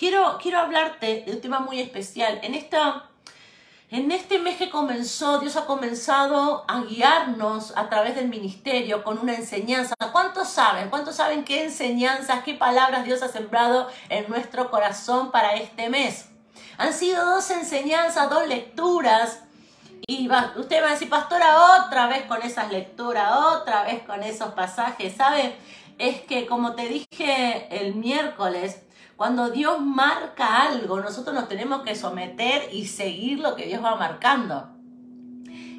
quiero, quiero hablarte de un tema muy especial. En, esta, en este mes que comenzó, Dios ha comenzado a guiarnos a través del ministerio con una enseñanza. ¿Cuántos saben? ¿Cuántos saben qué enseñanzas, qué palabras Dios ha sembrado en nuestro corazón para este mes? Han sido dos enseñanzas, dos lecturas y usted va a decir, pastora, otra vez con esas lecturas, otra vez con esos pasajes. ¿Sabe? Es que como te dije el miércoles, cuando Dios marca algo, nosotros nos tenemos que someter y seguir lo que Dios va marcando.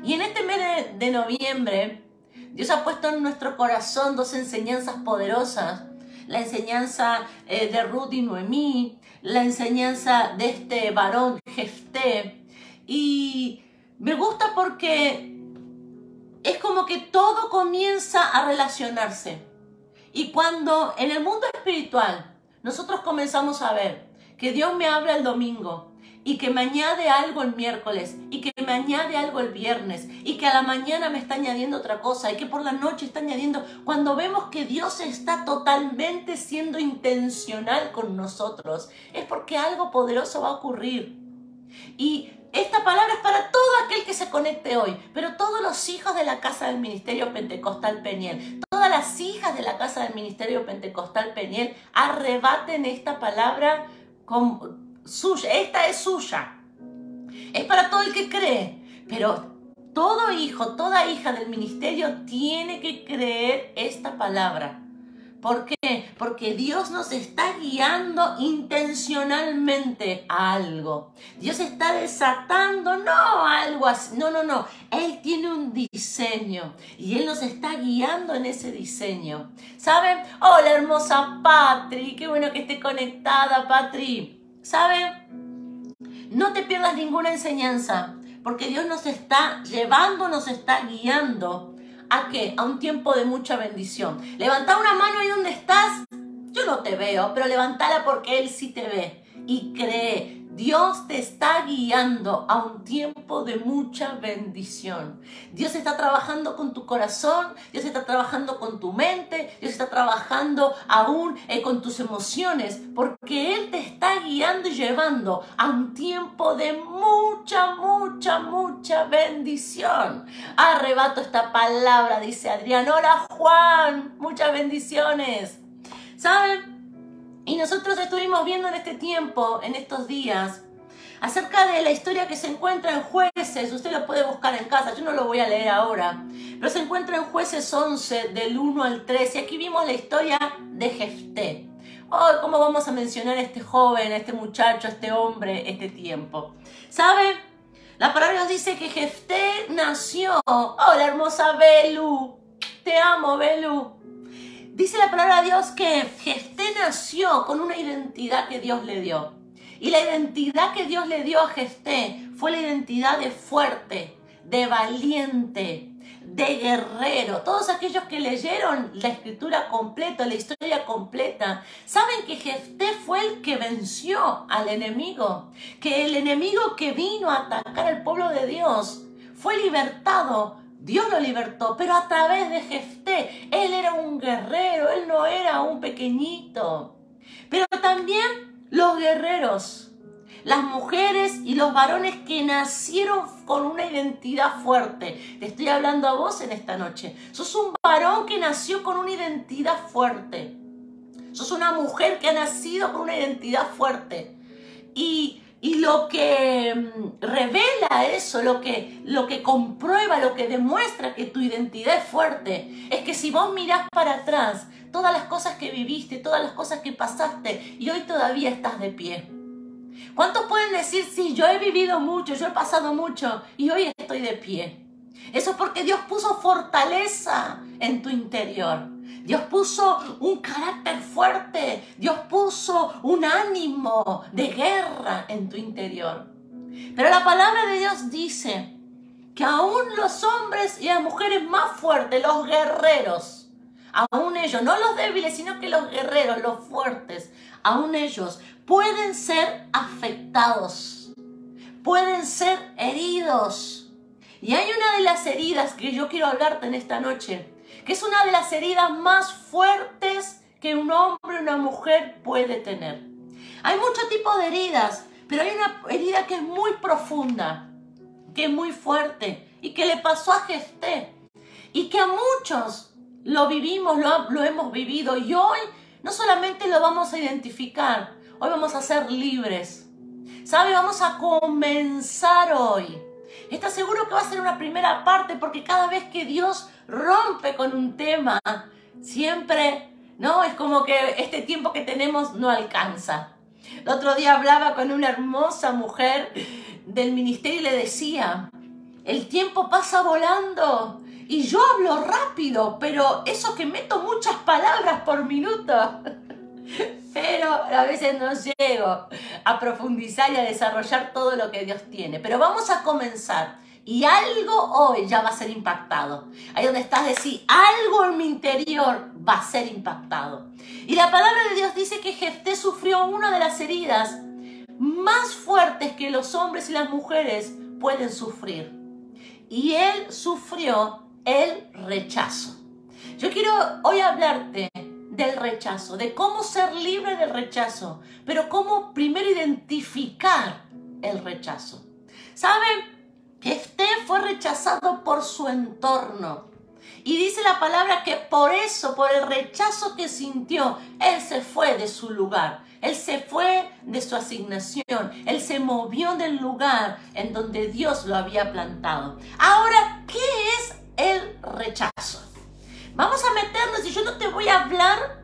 Y en este mes de, noviembre, Dios ha puesto en nuestro corazón dos enseñanzas poderosas. La enseñanza eh, de Ruth y Noemí, la enseñanza de este varón Jefté. Y me gusta porque es como que todo comienza a relacionarse. Y cuando en el mundo espiritual nosotros comenzamos a ver que Dios me habla el domingo y que me añade algo el miércoles y que me añade algo el viernes y que a la mañana me está añadiendo otra cosa y que por la noche está añadiendo, cuando vemos que Dios está totalmente siendo intencional con nosotros, es porque algo poderoso va a ocurrir. Y esta palabra es para todo aquel que se conecte hoy, pero todos los hijos de la casa del Ministerio Pentecostal Peniel, todas las hijas de la casa del Ministerio Pentecostal Peniel, arrebaten esta palabra con suya. Esta es suya. Es para todo el que cree, pero todo hijo, toda hija del ministerio tiene que creer esta palabra. ¿Por qué? Porque Dios nos está guiando intencionalmente a algo. Dios está desatando, no algo así, no, no, no. Él tiene un diseño y Él nos está guiando en ese diseño. ¿Saben? Hola hermosa Patri, qué bueno que esté conectada Patri. ¿Saben? No te pierdas ninguna enseñanza, porque Dios nos está llevando, nos está guiando ¿A qué? A un tiempo de mucha bendición. Levanta una mano ahí donde estás. Yo no te veo, pero levántala porque Él sí te ve. Y cree, Dios te está guiando a un tiempo de mucha bendición. Dios está trabajando con tu corazón, Dios está trabajando con tu mente, Dios está trabajando aún eh, con tus emociones, porque Él te está guiando y llevando a un tiempo de mucha, mucha, mucha bendición. Arrebato esta palabra, dice Adrián. Hola Juan, muchas bendiciones. ¿Saben? Y nosotros estuvimos viendo en este tiempo, en estos días, acerca de la historia que se encuentra en jueces. Usted lo puede buscar en casa, yo no lo voy a leer ahora. Pero se encuentra en jueces 11, del 1 al 3. Y aquí vimos la historia de Jefté. Hoy, ¿cómo vamos a mencionar a este joven, a este muchacho, a este hombre, este tiempo? ¿Sabe? La palabra nos dice que Jefté nació. Hola, hermosa Belu. Te amo, Belu. Dice la palabra de Dios que Jefté nació con una identidad que Dios le dio. Y la identidad que Dios le dio a Jefté fue la identidad de fuerte, de valiente, de guerrero. Todos aquellos que leyeron la escritura completa, la historia completa, saben que Jefté fue el que venció al enemigo, que el enemigo que vino a atacar al pueblo de Dios fue libertado Dios lo libertó, pero a través de Jefté. Él era un guerrero, él no era un pequeñito. Pero también los guerreros, las mujeres y los varones que nacieron con una identidad fuerte. Te estoy hablando a vos en esta noche. Sos un varón que nació con una identidad fuerte. Sos una mujer que ha nacido con una identidad fuerte. Y y lo que mm, revela eso, lo que, lo que comprueba, lo que demuestra que tu identidad es fuerte, es que si vos mirás para atrás, todas las cosas que viviste, todas las cosas que pasaste, y hoy todavía estás de pie. ¿Cuántos pueden decir, sí, yo he vivido mucho, yo he pasado mucho, y hoy estoy de pie? Eso es porque Dios puso fortaleza en tu interior. Dios puso un carácter fuerte, Dios puso un ánimo de guerra en tu interior. Pero la palabra de Dios dice que aún los hombres y las mujeres más fuertes, los guerreros, aún ellos, no los débiles, sino que los guerreros, los fuertes, aún ellos pueden ser afectados, pueden ser heridos. Y hay una de las heridas que yo quiero hablarte en esta noche, que es una de las heridas más fuertes que un hombre una mujer puede tener. Hay muchos tipos de heridas, pero hay una herida que es muy profunda, que es muy fuerte y que le pasó a Jefté y que a muchos lo vivimos, lo, lo hemos vivido y hoy no solamente lo vamos a identificar, hoy vamos a ser libres. ¿Sabe? Vamos a comenzar hoy. ¿Estás seguro que va a ser una primera parte? Porque cada vez que Dios rompe con un tema, siempre, ¿no? Es como que este tiempo que tenemos no alcanza. El otro día hablaba con una hermosa mujer del ministerio y le decía, el tiempo pasa volando y yo hablo rápido, pero eso que meto muchas palabras por minuto. Pero a veces no llego a profundizar y a desarrollar todo lo que Dios tiene. Pero vamos a comenzar. Y algo hoy ya va a ser impactado. Ahí donde estás, decir, algo en mi interior va a ser impactado. Y la palabra de Dios dice que Jefté sufrió una de las heridas más fuertes que los hombres y las mujeres pueden sufrir. Y él sufrió el rechazo. Yo quiero hoy hablarte del rechazo, de cómo ser libre del rechazo, pero cómo primero identificar el rechazo. ¿Saben? Este fue rechazado por su entorno. Y dice la palabra que por eso, por el rechazo que sintió, él se fue de su lugar. Él se fue de su asignación. Él se movió del lugar en donde Dios lo había plantado. Ahora, ¿qué es el rechazo? Vamos a meternos y yo no te voy a hablar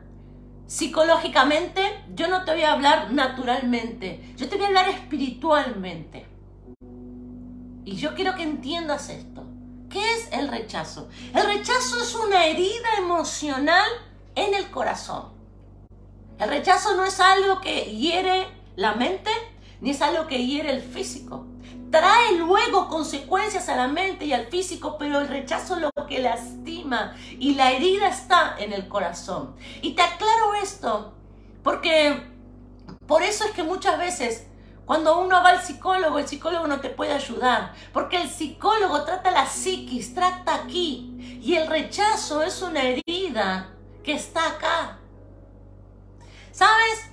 psicológicamente, yo no te voy a hablar naturalmente, yo te voy a hablar espiritualmente. Y yo quiero que entiendas esto. ¿Qué es el rechazo? El rechazo es una herida emocional en el corazón. El rechazo no es algo que hiere la mente, ni es algo que hiere el físico trae luego consecuencias a la mente y al físico, pero el rechazo lo que lastima y la herida está en el corazón. Y te aclaro esto, porque por eso es que muchas veces cuando uno va al psicólogo, el psicólogo no te puede ayudar, porque el psicólogo trata la psiquis, trata aquí, y el rechazo es una herida que está acá. ¿Sabes?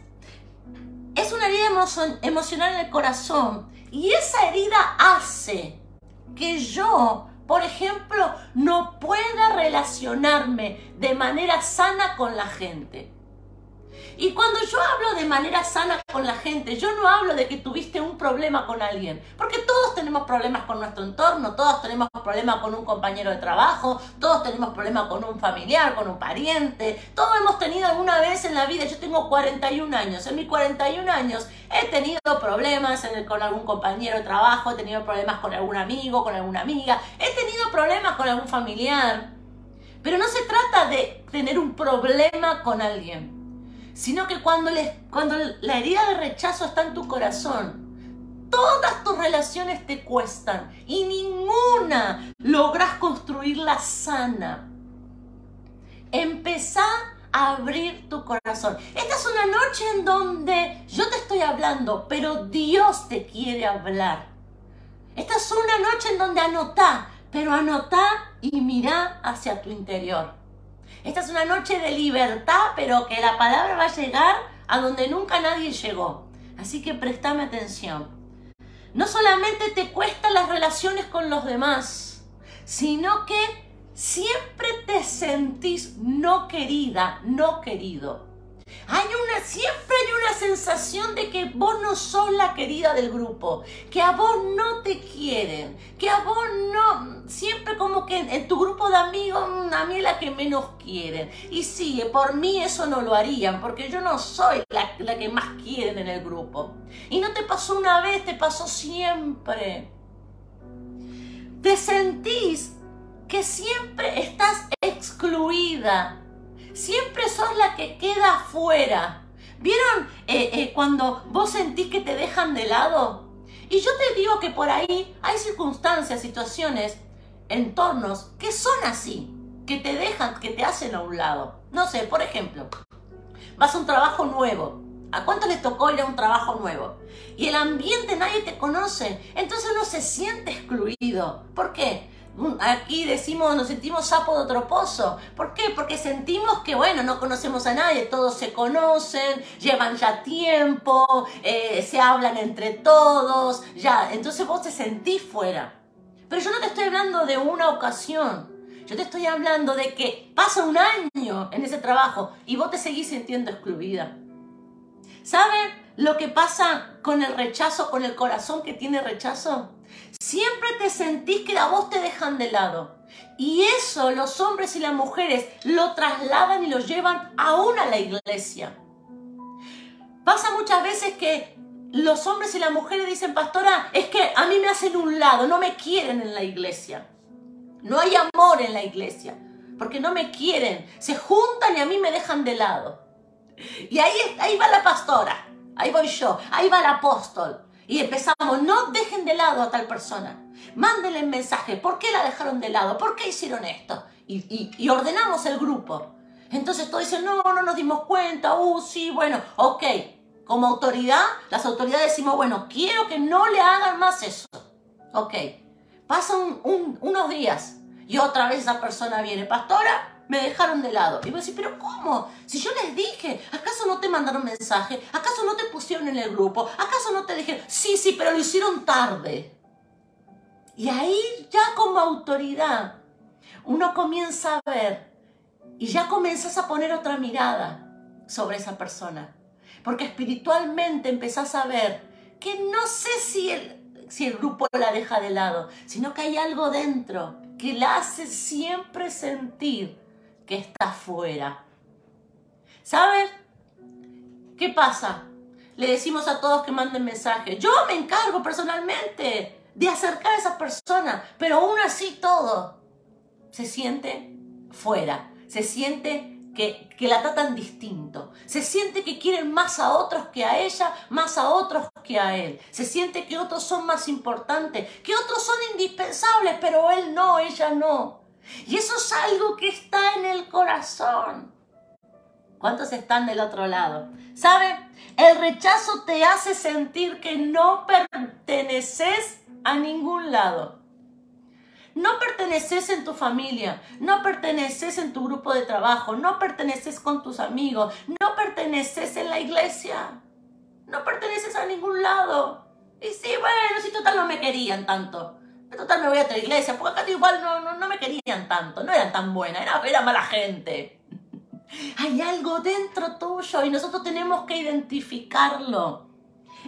Es una herida emocional en el corazón y esa herida hace que yo, por ejemplo, no pueda relacionarme de manera sana con la gente. Y cuando yo hablo de manera sana con la gente, yo no hablo de que tuviste un problema con alguien, porque todos tenemos problemas con nuestro entorno, todos tenemos problemas con un compañero de trabajo, todos tenemos problemas con un familiar, con un pariente, todos hemos tenido alguna vez en la vida, yo tengo 41 años, en mis 41 años he tenido problemas con algún compañero de trabajo, he tenido problemas con algún amigo, con alguna amiga, he tenido problemas con algún familiar, pero no se trata de tener un problema con alguien sino que cuando, cuando la herida de rechazo está en tu corazón, todas tus relaciones te cuestan y ninguna logras construirla sana. Empezá a abrir tu corazón. Esta es una noche en donde yo te estoy hablando, pero Dios te quiere hablar. Esta es una noche en donde anotá, pero anotá y mirá hacia tu interior. Esta es una noche de libertad, pero que la palabra va a llegar a donde nunca nadie llegó. Así que préstame atención. No solamente te cuestan las relaciones con los demás, sino que siempre te sentís no querida, no querido. Hay una, siempre hay una sensación de que vos no sos la querida del grupo, que a vos no te quieren, que a vos no, siempre como que en, tu grupo de amigos, mm, a mí es la que menos quieren. Y sí, por mí eso no lo harían, porque yo no soy la, la que más quieren en el grupo. Y no te pasó una vez, te pasó siempre. Te sentís que siempre estás excluida siempre sos la que queda afuera. ¿Vieron eh, eh, cuando vos sentís que te dejan de lado? Y yo te digo que por ahí hay circunstancias, situaciones, entornos que son así, que te dejan, que te hacen a un lado. No sé, por ejemplo, vas a un trabajo nuevo. ¿A cuánto le tocó ir a un trabajo nuevo? Y el ambiente nadie te conoce, entonces uno se siente excluido. ¿Por qué? Aquí decimos, nos sentimos sapo de otro pozo. ¿Por qué? Porque sentimos que, bueno, no conocemos a nadie, todos se conocen, llevan ya tiempo, eh, se hablan entre todos, ya, entonces vos te sentís fuera. Pero yo no te estoy hablando de una ocasión, yo te estoy hablando de que pasa un año en ese trabajo y vos te seguís sintiendo excluida. ¿Saben lo que pasa con el rechazo, con el corazón que tiene rechazo? Siempre te sentís que a vos te dejan de lado. Y eso los hombres y las mujeres lo trasladan y lo llevan aún a la iglesia. Pasa muchas veces que los hombres y las mujeres dicen, pastora, es que a mí me hacen un lado, no me quieren en la iglesia. No hay amor en la iglesia, porque no me quieren. Se juntan y a mí me dejan de lado. Y ahí, ahí va la pastora, ahí voy yo, ahí va el apóstol. Y empezamos, no dejen de lado a tal persona. Mándenle el mensaje, ¿por qué la dejaron de lado? ¿Por qué hicieron esto? Y, y ordenamos el grupo. Entonces todos dicen, no, no nos dimos cuenta, uh, sí, bueno, ok. Como autoridad, las autoridades decimos, bueno, quiero que no le hagan más eso. Ok. Pasan unos días y otra vez esa persona viene, pastora, me dejaron de lado. Y voy a decir, pero ¿cómo? Si yo les dije, ¿acaso no te mandaron mensaje? ¿Acaso no te pusieron en el grupo? ¿Acaso no te dijeron? Sí, sí, pero lo hicieron tarde. Y ahí ya como autoridad uno comienza a ver y ya comienzas a poner otra mirada sobre esa persona. Porque espiritualmente empezás a ver que no sé si el, si el grupo la deja de lado, sino que hay algo dentro que la hace siempre sentir que está fuera. ¿Sabes? ¿Qué pasa? Le decimos a todos que manden mensajes. Yo me encargo personalmente de acercar a esa persona, pero aún así todo se siente fuera, se siente que, la tratan distinto. Se siente que quieren más a otros que a ella, más a otros que a él. Se siente que otros son más importantes, que otros son indispensables, pero él no, ella no. Y eso es algo que está en el corazón. ¿Cuántos están del otro lado? ¿Sabe? El rechazo te hace sentir que no perteneces a ningún lado. No perteneces en tu familia, no perteneces en tu grupo de trabajo, no perteneces con tus amigos, no perteneces en la iglesia, no perteneces a ningún lado. Y sí, bueno, si total no me querían tanto. Total me voy a otra iglesia, porque acá igual no, no, me querían tanto, no eran tan buenas, era mala gente. Hay algo dentro tuyo y nosotros tenemos que identificarlo.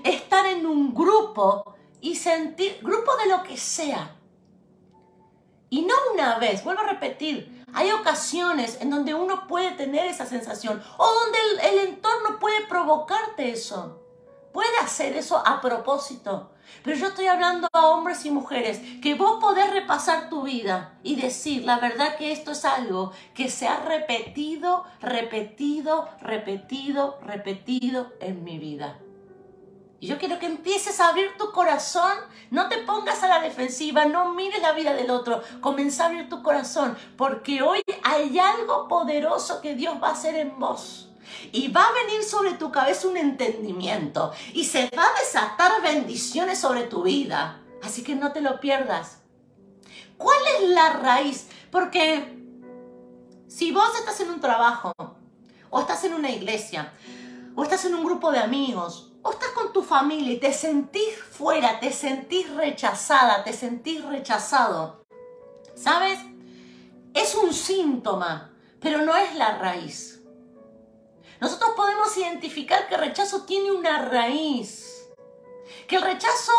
Estar en un grupo y sentir, grupo de lo que sea, y no una vez, vuelvo a repetir, hay ocasiones en donde uno puede tener esa sensación o donde el, entorno puede provocarte eso. Puede hacer eso a propósito. Pero yo estoy hablando a hombres y mujeres que vos podés repasar tu vida y decir, la verdad que esto es algo que se ha repetido, repetido, repetido, repetido en mi vida. Y yo quiero que empieces a abrir tu corazón, no te pongas a la defensiva, no mires la vida del otro, comienza a abrir tu corazón, porque hoy hay algo poderoso que Dios va a hacer en vos. Y va a venir sobre tu cabeza un entendimiento y se va a desatar bendiciones sobre tu vida. Así que no te lo pierdas. ¿Cuál es la raíz? Porque si vos estás en un trabajo, o estás en una iglesia, o estás en un grupo de amigos, o estás con tu familia y te sentís fuera, te sentís rechazada, te sentís rechazado. ¿Sabes? Es un síntoma, pero no es la raíz. Nosotros podemos identificar que el rechazo tiene una raíz. Que el rechazo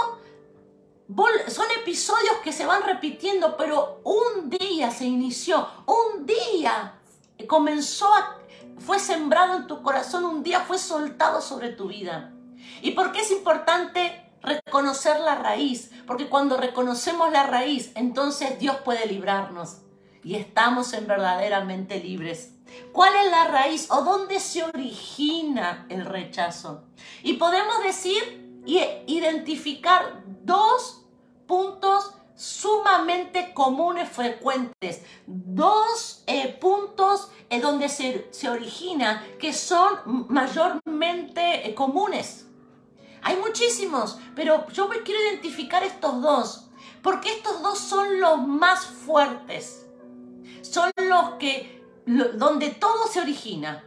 son episodios que se van repitiendo, pero un día se inició, un día comenzó fue sembrado en tu corazón, un día fue soltado sobre tu vida. ¿Y por qué es importante reconocer la raíz? Porque cuando reconocemos la raíz, entonces Dios puede librarnos y estamos en verdaderamente libres. ¿Cuál es la raíz o dónde se origina el rechazo? Y podemos decir y identificar dos puntos sumamente comunes, frecuentes. Dos eh, puntos en donde se, origina que son mayormente eh, comunes. Hay muchísimos, pero yo quiero identificar estos dos. Porque estos dos son los más fuertes. Son los que, donde todo se origina.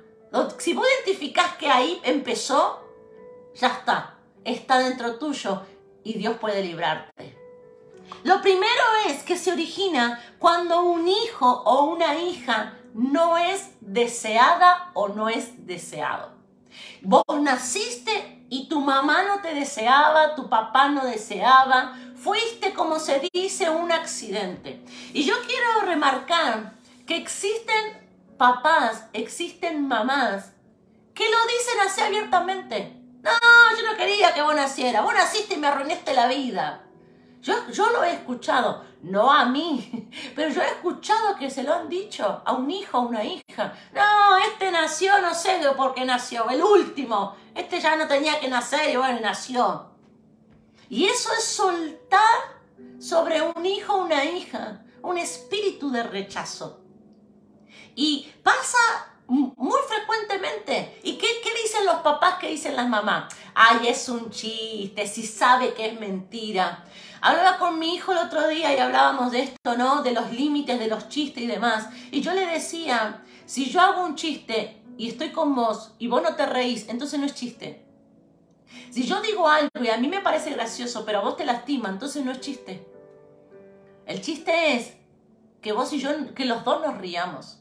Si vos identificás que ahí empezó, ya está. Está dentro tuyo y Dios puede librarte. Lo primero es que se origina cuando un hijo o una hija no es deseada o no es deseado. Vos naciste y tu mamá no te deseaba, tu papá no deseaba, fuiste como se dice un accidente. Y yo quiero remarcar que existen papás, existen mamás que lo dicen así abiertamente. No, yo no quería que vos nacieras, vos naciste y me arruinaste la vida. Yo, yo lo he escuchado, no a mí, pero yo he escuchado que se lo han dicho a un hijo, a una hija. No, este nació, no sé por qué nació, el último. Este ya no tenía que nacer y bueno, nació. Y eso es soltar sobre un hijo o una hija un espíritu de rechazo. Y pasa muy frecuentemente. ¿Y qué, qué, dicen los papás? ¿Qué dicen las mamás? Ay, es un chiste, si sabe que es mentira. Hablaba con mi hijo el otro día y hablábamos de esto, ¿no? De los límites, de los chistes y demás. Y yo le decía, si yo hago un chiste y estoy con vos y vos no te reís, entonces no es chiste. Si yo digo algo y a mí me parece gracioso, pero a vos te lastima, entonces no es chiste. El chiste es que vos y yo, que los dos nos riamos.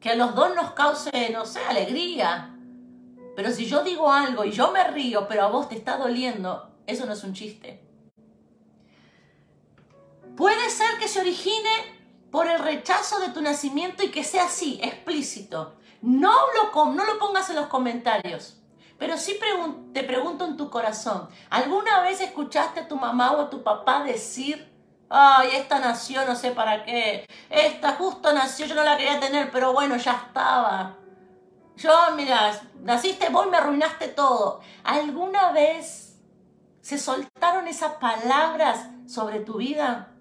Que a los dos nos cause, no sé, alegría. Pero si yo digo algo y yo me río, pero a vos te está doliendo, eso no es un chiste. Puede ser que se origine por el rechazo de tu nacimiento y que sea así, explícito. No lo, no lo pongas en los comentarios, pero sí te pregunto en tu corazón, ¿alguna vez escuchaste a tu mamá o a tu papá decir, ay, esta nació no sé para qué, esta justo nació, yo no la quería tener, pero bueno, ya estaba. Yo, mira, naciste vos me arruinaste todo. ¿Alguna vez se soltaron esas palabras sobre tu vida?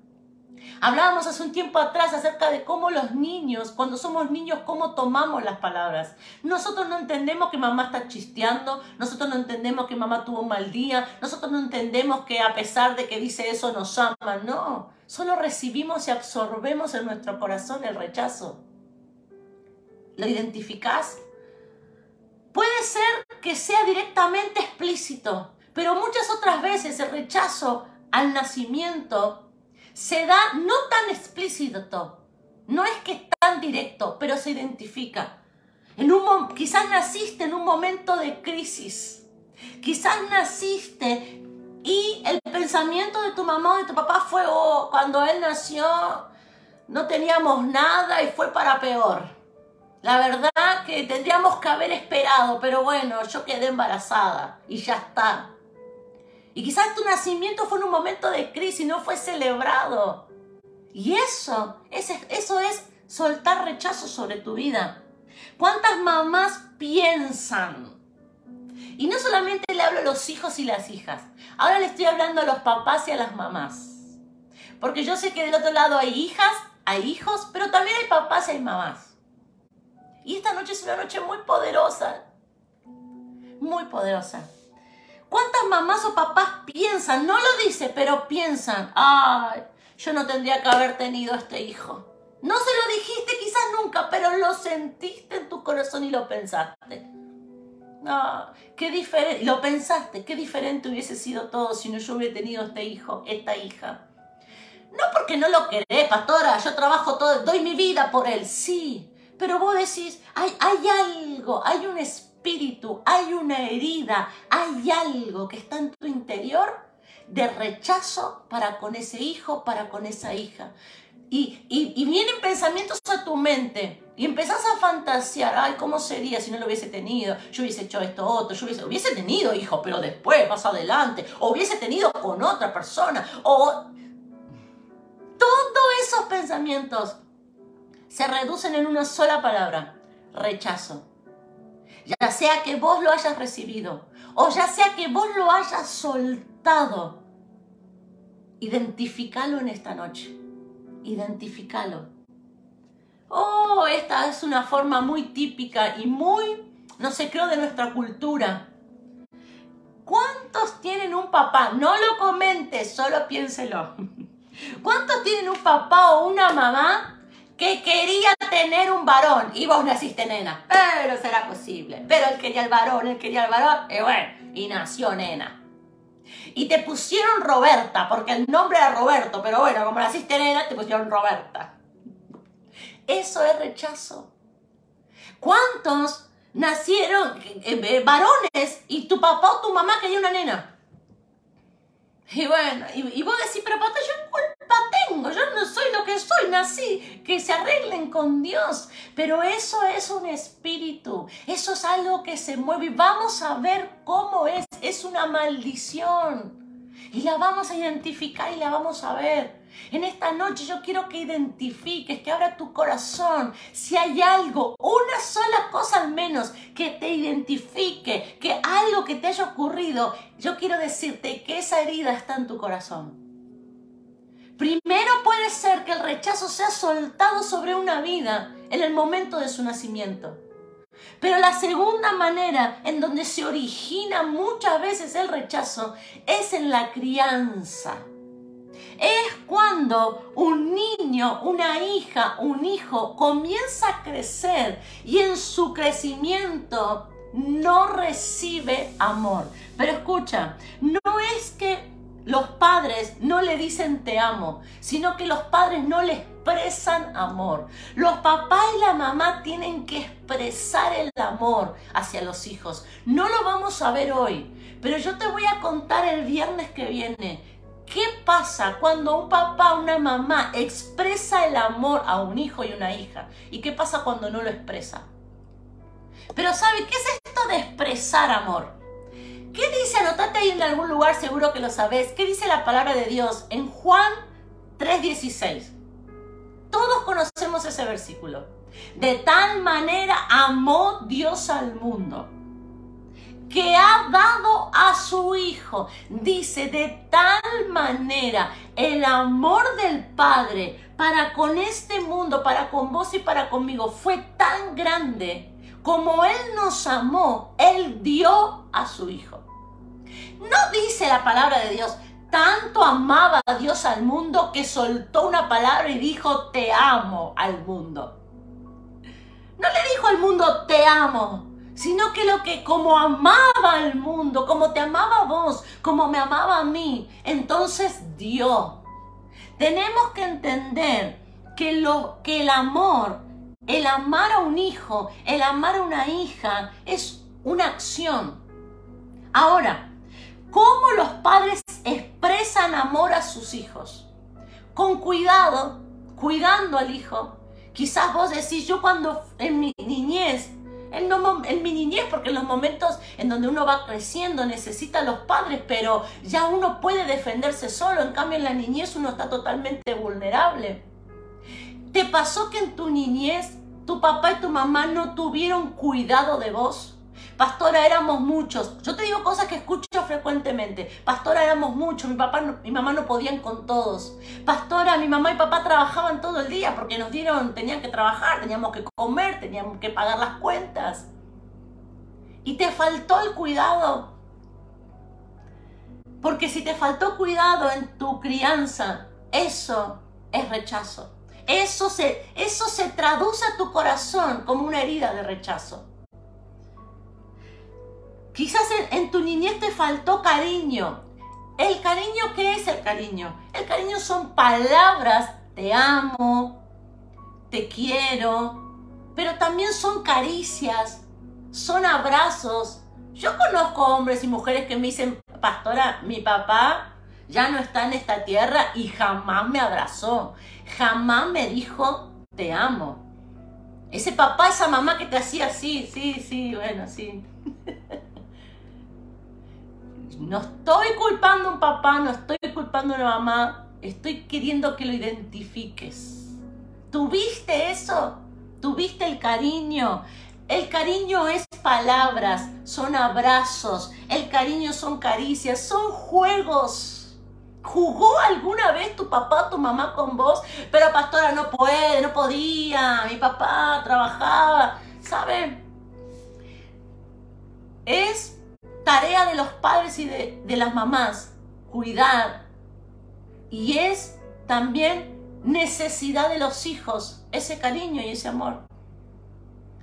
Hablábamos hace un tiempo atrás acerca de cómo los niños, cuando somos niños, cómo tomamos las palabras. Nosotros no entendemos que mamá está chisteando, nosotros no entendemos que mamá tuvo un mal día, nosotros no entendemos que a pesar de que dice eso nos ama, no. Solo recibimos y absorbemos en nuestro corazón el rechazo. ¿Lo identificás? Puede ser que sea directamente explícito, pero muchas otras veces el rechazo al nacimiento se da no tan explícito, no es que es tan directo, pero se identifica. En un, quizás naciste en un momento de crisis, quizás naciste y el pensamiento de tu mamá o de tu papá fue, oh, cuando él nació no teníamos nada y fue para peor. La verdad que tendríamos que haber esperado, pero bueno, yo quedé embarazada y ya está. Y quizás tu nacimiento fue en un momento de crisis, no fue celebrado. Y eso, eso es soltar rechazo sobre tu vida. ¿Cuántas mamás piensan? Y no solamente le hablo a los hijos y las hijas, ahora le estoy hablando a los papás y a las mamás. Porque yo sé que del otro lado hay hijas, hay hijos, pero también hay papás y hay mamás. Y esta noche es una noche muy poderosa, muy poderosa. ¿Cuántas mamás o papás piensan? No lo dice, pero piensan, ay, yo no tendría que haber tenido este hijo. No se lo dijiste quizás nunca, pero lo sentiste en tu corazón y lo pensaste. Ah, qué diferente, lo pensaste, qué diferente hubiese sido todo si no yo hubiera tenido este hijo, esta hija. No porque no lo querés, pastora, yo trabajo todo, doy mi vida por él, sí, pero vos decís, hay, hay algo, hay un espíritu espíritu, hay una herida, hay algo que está en tu interior de rechazo para con ese hijo, para con esa hija. Y, vienen pensamientos a tu mente y empezás a fantasear, ay, ¿cómo sería si no lo hubiese tenido? Yo hubiese hecho esto otro, yo hubiese, hubiese tenido hijo, pero después, más adelante, o hubiese tenido con otra persona, o... Todos esos pensamientos se reducen en una sola palabra, rechazo ya sea que vos lo hayas recibido o ya sea que vos lo hayas soltado. Identificalo en esta noche. Identificalo. Oh, esta es una forma muy típica y muy, no sé, creo, de nuestra cultura. ¿Cuántos tienen un papá? No lo comentes, solo piénselo. ¿Cuántos tienen un papá o una mamá que quería tener un varón y vos naciste nena? Pero será posible. Pero él quería el varón, él quería el varón, y bueno, y nació nena. Y te pusieron Roberta, porque el nombre era Roberto, pero bueno, como naciste nena, te pusieron Roberta. Eso es rechazo. ¿Cuántos nacieron eh, eh, varones y tu papá o tu mamá quería una nena? Y bueno, y, vos decís, pero papá, yo yo no soy lo que soy, nací, que se arreglen con Dios. Pero eso es un espíritu, eso es algo que se mueve. Vamos a ver cómo es, es una maldición. Y la vamos a identificar y la vamos a ver. En esta noche yo quiero que identifiques, que abra tu corazón. Si hay algo, una sola cosa al menos, que te identifique, que algo que te haya ocurrido, yo quiero decirte que esa herida está en tu corazón. Primero puede ser que el rechazo sea soltado sobre una vida en el momento de su nacimiento. Pero la segunda manera en donde se origina muchas veces el rechazo es en la crianza es cuando un niño, una hija, un hijo comienza a crecer y en su crecimiento no recibe amor. Pero escucha, no es que los padres no le dicen te amo, sino que los padres no le expresan amor. Los papás y la mamá tienen que expresar el amor hacia los hijos. No lo vamos a ver hoy, pero yo te voy a contar el viernes que viene ¿Qué pasa cuando un papá, una mamá expresa el amor a un hijo y una hija? ¿Y qué pasa cuando no lo expresa? Pero ¿sabe qué es esto de expresar amor? ¿Qué dice? Anotate ahí en algún lugar, seguro que lo sabes. ¿Qué dice la palabra de Dios en Juan 3:16? Todos conocemos ese versículo. De tal manera amó Dios al mundo que ha dado a su Hijo. Dice, de tal manera el amor del Padre para con este mundo, para con vos y para conmigo, fue tan grande como Él nos amó, Él dio a su Hijo. No dice la palabra de Dios, tanto amaba a Dios al mundo que soltó una palabra y dijo, te amo al mundo. No le dijo al mundo, te amo, sino que lo que como amaba al mundo, como te amaba vos, como me amaba a mí, entonces dio. Tenemos que entender que, lo, que el amor, el amar a un hijo, el amar a una hija, es una acción. Ahora, ¿cómo los padres expresan amor a sus hijos? Con cuidado, cuidando al hijo. Quizás vos decís, yo cuando en mi niñez en, mi niñez, porque en los momentos en donde uno va creciendo necesita a los padres, pero ya uno puede defenderse solo, en cambio en la niñez uno está totalmente vulnerable. ¿Te pasó que en tu niñez tu papá y tu mamá no tuvieron cuidado de vos? Pastora, éramos muchos. Yo te digo cosas que escucho frecuentemente. Pastora, éramos muchos. Mi papá, y mi mamá no podían con todos. Pastora, mi mamá y papá trabajaban todo el día porque nos dieron, tenían que trabajar, teníamos que comer, teníamos que pagar las cuentas. Y te faltó el cuidado. Porque si te faltó cuidado en tu crianza, eso es rechazo. Eso se, eso se traduce a tu corazón como una herida de rechazo. Quizás en, tu niñez te faltó cariño. ¿El cariño qué es el cariño? El cariño son palabras, te amo, te quiero, pero también son caricias, son abrazos. Yo conozco hombres y mujeres que me dicen, pastora, mi papá ya no está en esta tierra y jamás me abrazó, jamás me dijo, te amo. Ese papá, esa mamá que te hacía así, sí, sí, bueno, sí. No estoy culpando a un papá, no estoy culpando a una mamá, estoy queriendo que lo identifiques. ¿Tuviste eso? ¿Tuviste el cariño? El cariño es palabras, son abrazos, el cariño son caricias, son juegos. ¿Jugó alguna vez tu papá o tu mamá con vos? Pero pastora, no puede, no podía, mi papá trabajaba. ¿Saben? Es tarea de los padres y de, de las mamás, cuidar. Y es también necesidad de los hijos, ese cariño y ese amor.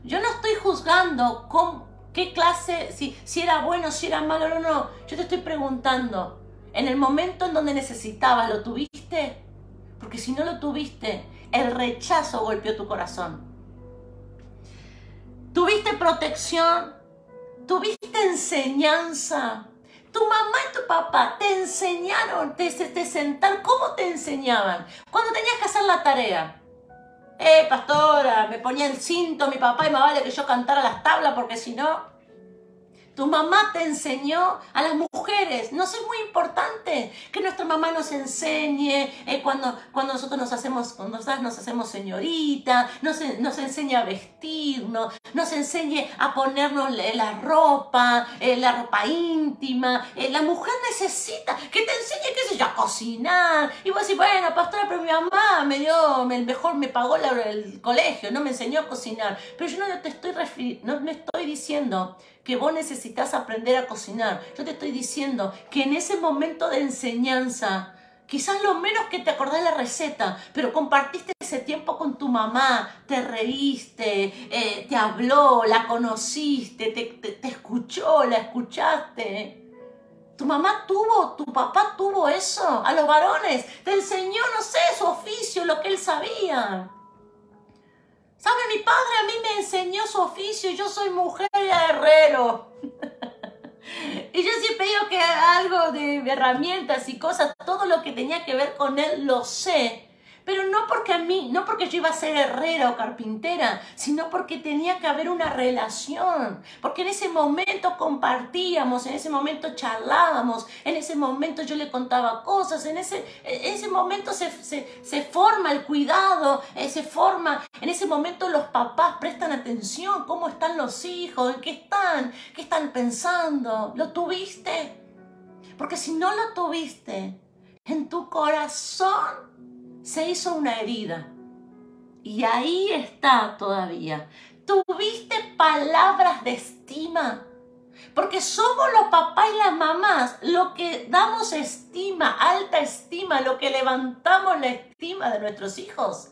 Yo no estoy juzgando con qué clase, si, si era bueno, si era malo, no, no. Yo te estoy preguntando, en el momento en donde necesitabas, ¿lo tuviste? Porque si no lo tuviste, el rechazo golpeó tu corazón. ¿Tuviste protección? ¿Tuviste enseñanza? Tu mamá y tu papá te enseñaron, te, te sentar, ¿cómo te enseñaban? Cuando tenías que hacer la tarea. Eh, pastora, me ponía el cinto mi papá y me vale que yo cantara las tablas porque si no... Tu mamá te enseñó a las mujeres. No es muy importante que nuestra mamá nos enseñe eh, cuando, cuando nosotros nos hacemos, cuando nos hacemos señorita, nos, enseña a vestirnos, nos enseñe a ponernos la ropa, eh, la ropa íntima. Eh, la mujer necesita que te enseñe, qué sé yo, a cocinar. Y vos decís, bueno, pastora, pero mi mamá me dio, me, mejor me pagó el colegio, no me enseñó a cocinar. Pero yo no te estoy no me estoy diciendo que vos necesitas aprender a cocinar. Yo te estoy diciendo que en ese momento de enseñanza, quizás lo menos que te acordás la receta, pero compartiste ese tiempo con tu mamá, te reíste, eh, te habló, la conociste, te, escuchó, la escuchaste. Tu mamá tuvo, tu papá tuvo eso, a los varones, te enseñó, no sé, su oficio, lo que él sabía. ¿Sabe? Mi padre a mí me enseñó su oficio, yo soy mujer y herrero. y yo siempre digo que algo de herramientas y cosas, todo lo que tenía que ver con él lo sé pero no porque a mí, no porque yo iba a ser herrera o carpintera, sino porque tenía que haber una relación, porque en ese momento compartíamos, en ese momento charlábamos, en ese momento yo le contaba cosas, en ese, en ese momento se, se, forma el cuidado, eh, se forma, en ese momento los papás prestan atención, cómo están los hijos, qué están, qué están pensando, ¿lo tuviste? Porque si no lo tuviste, en tu corazón se hizo una herida. Y ahí está todavía. Tuviste palabras de estima. Porque somos los papás y las mamás lo que damos estima, alta estima, lo que levantamos la estima de nuestros hijos.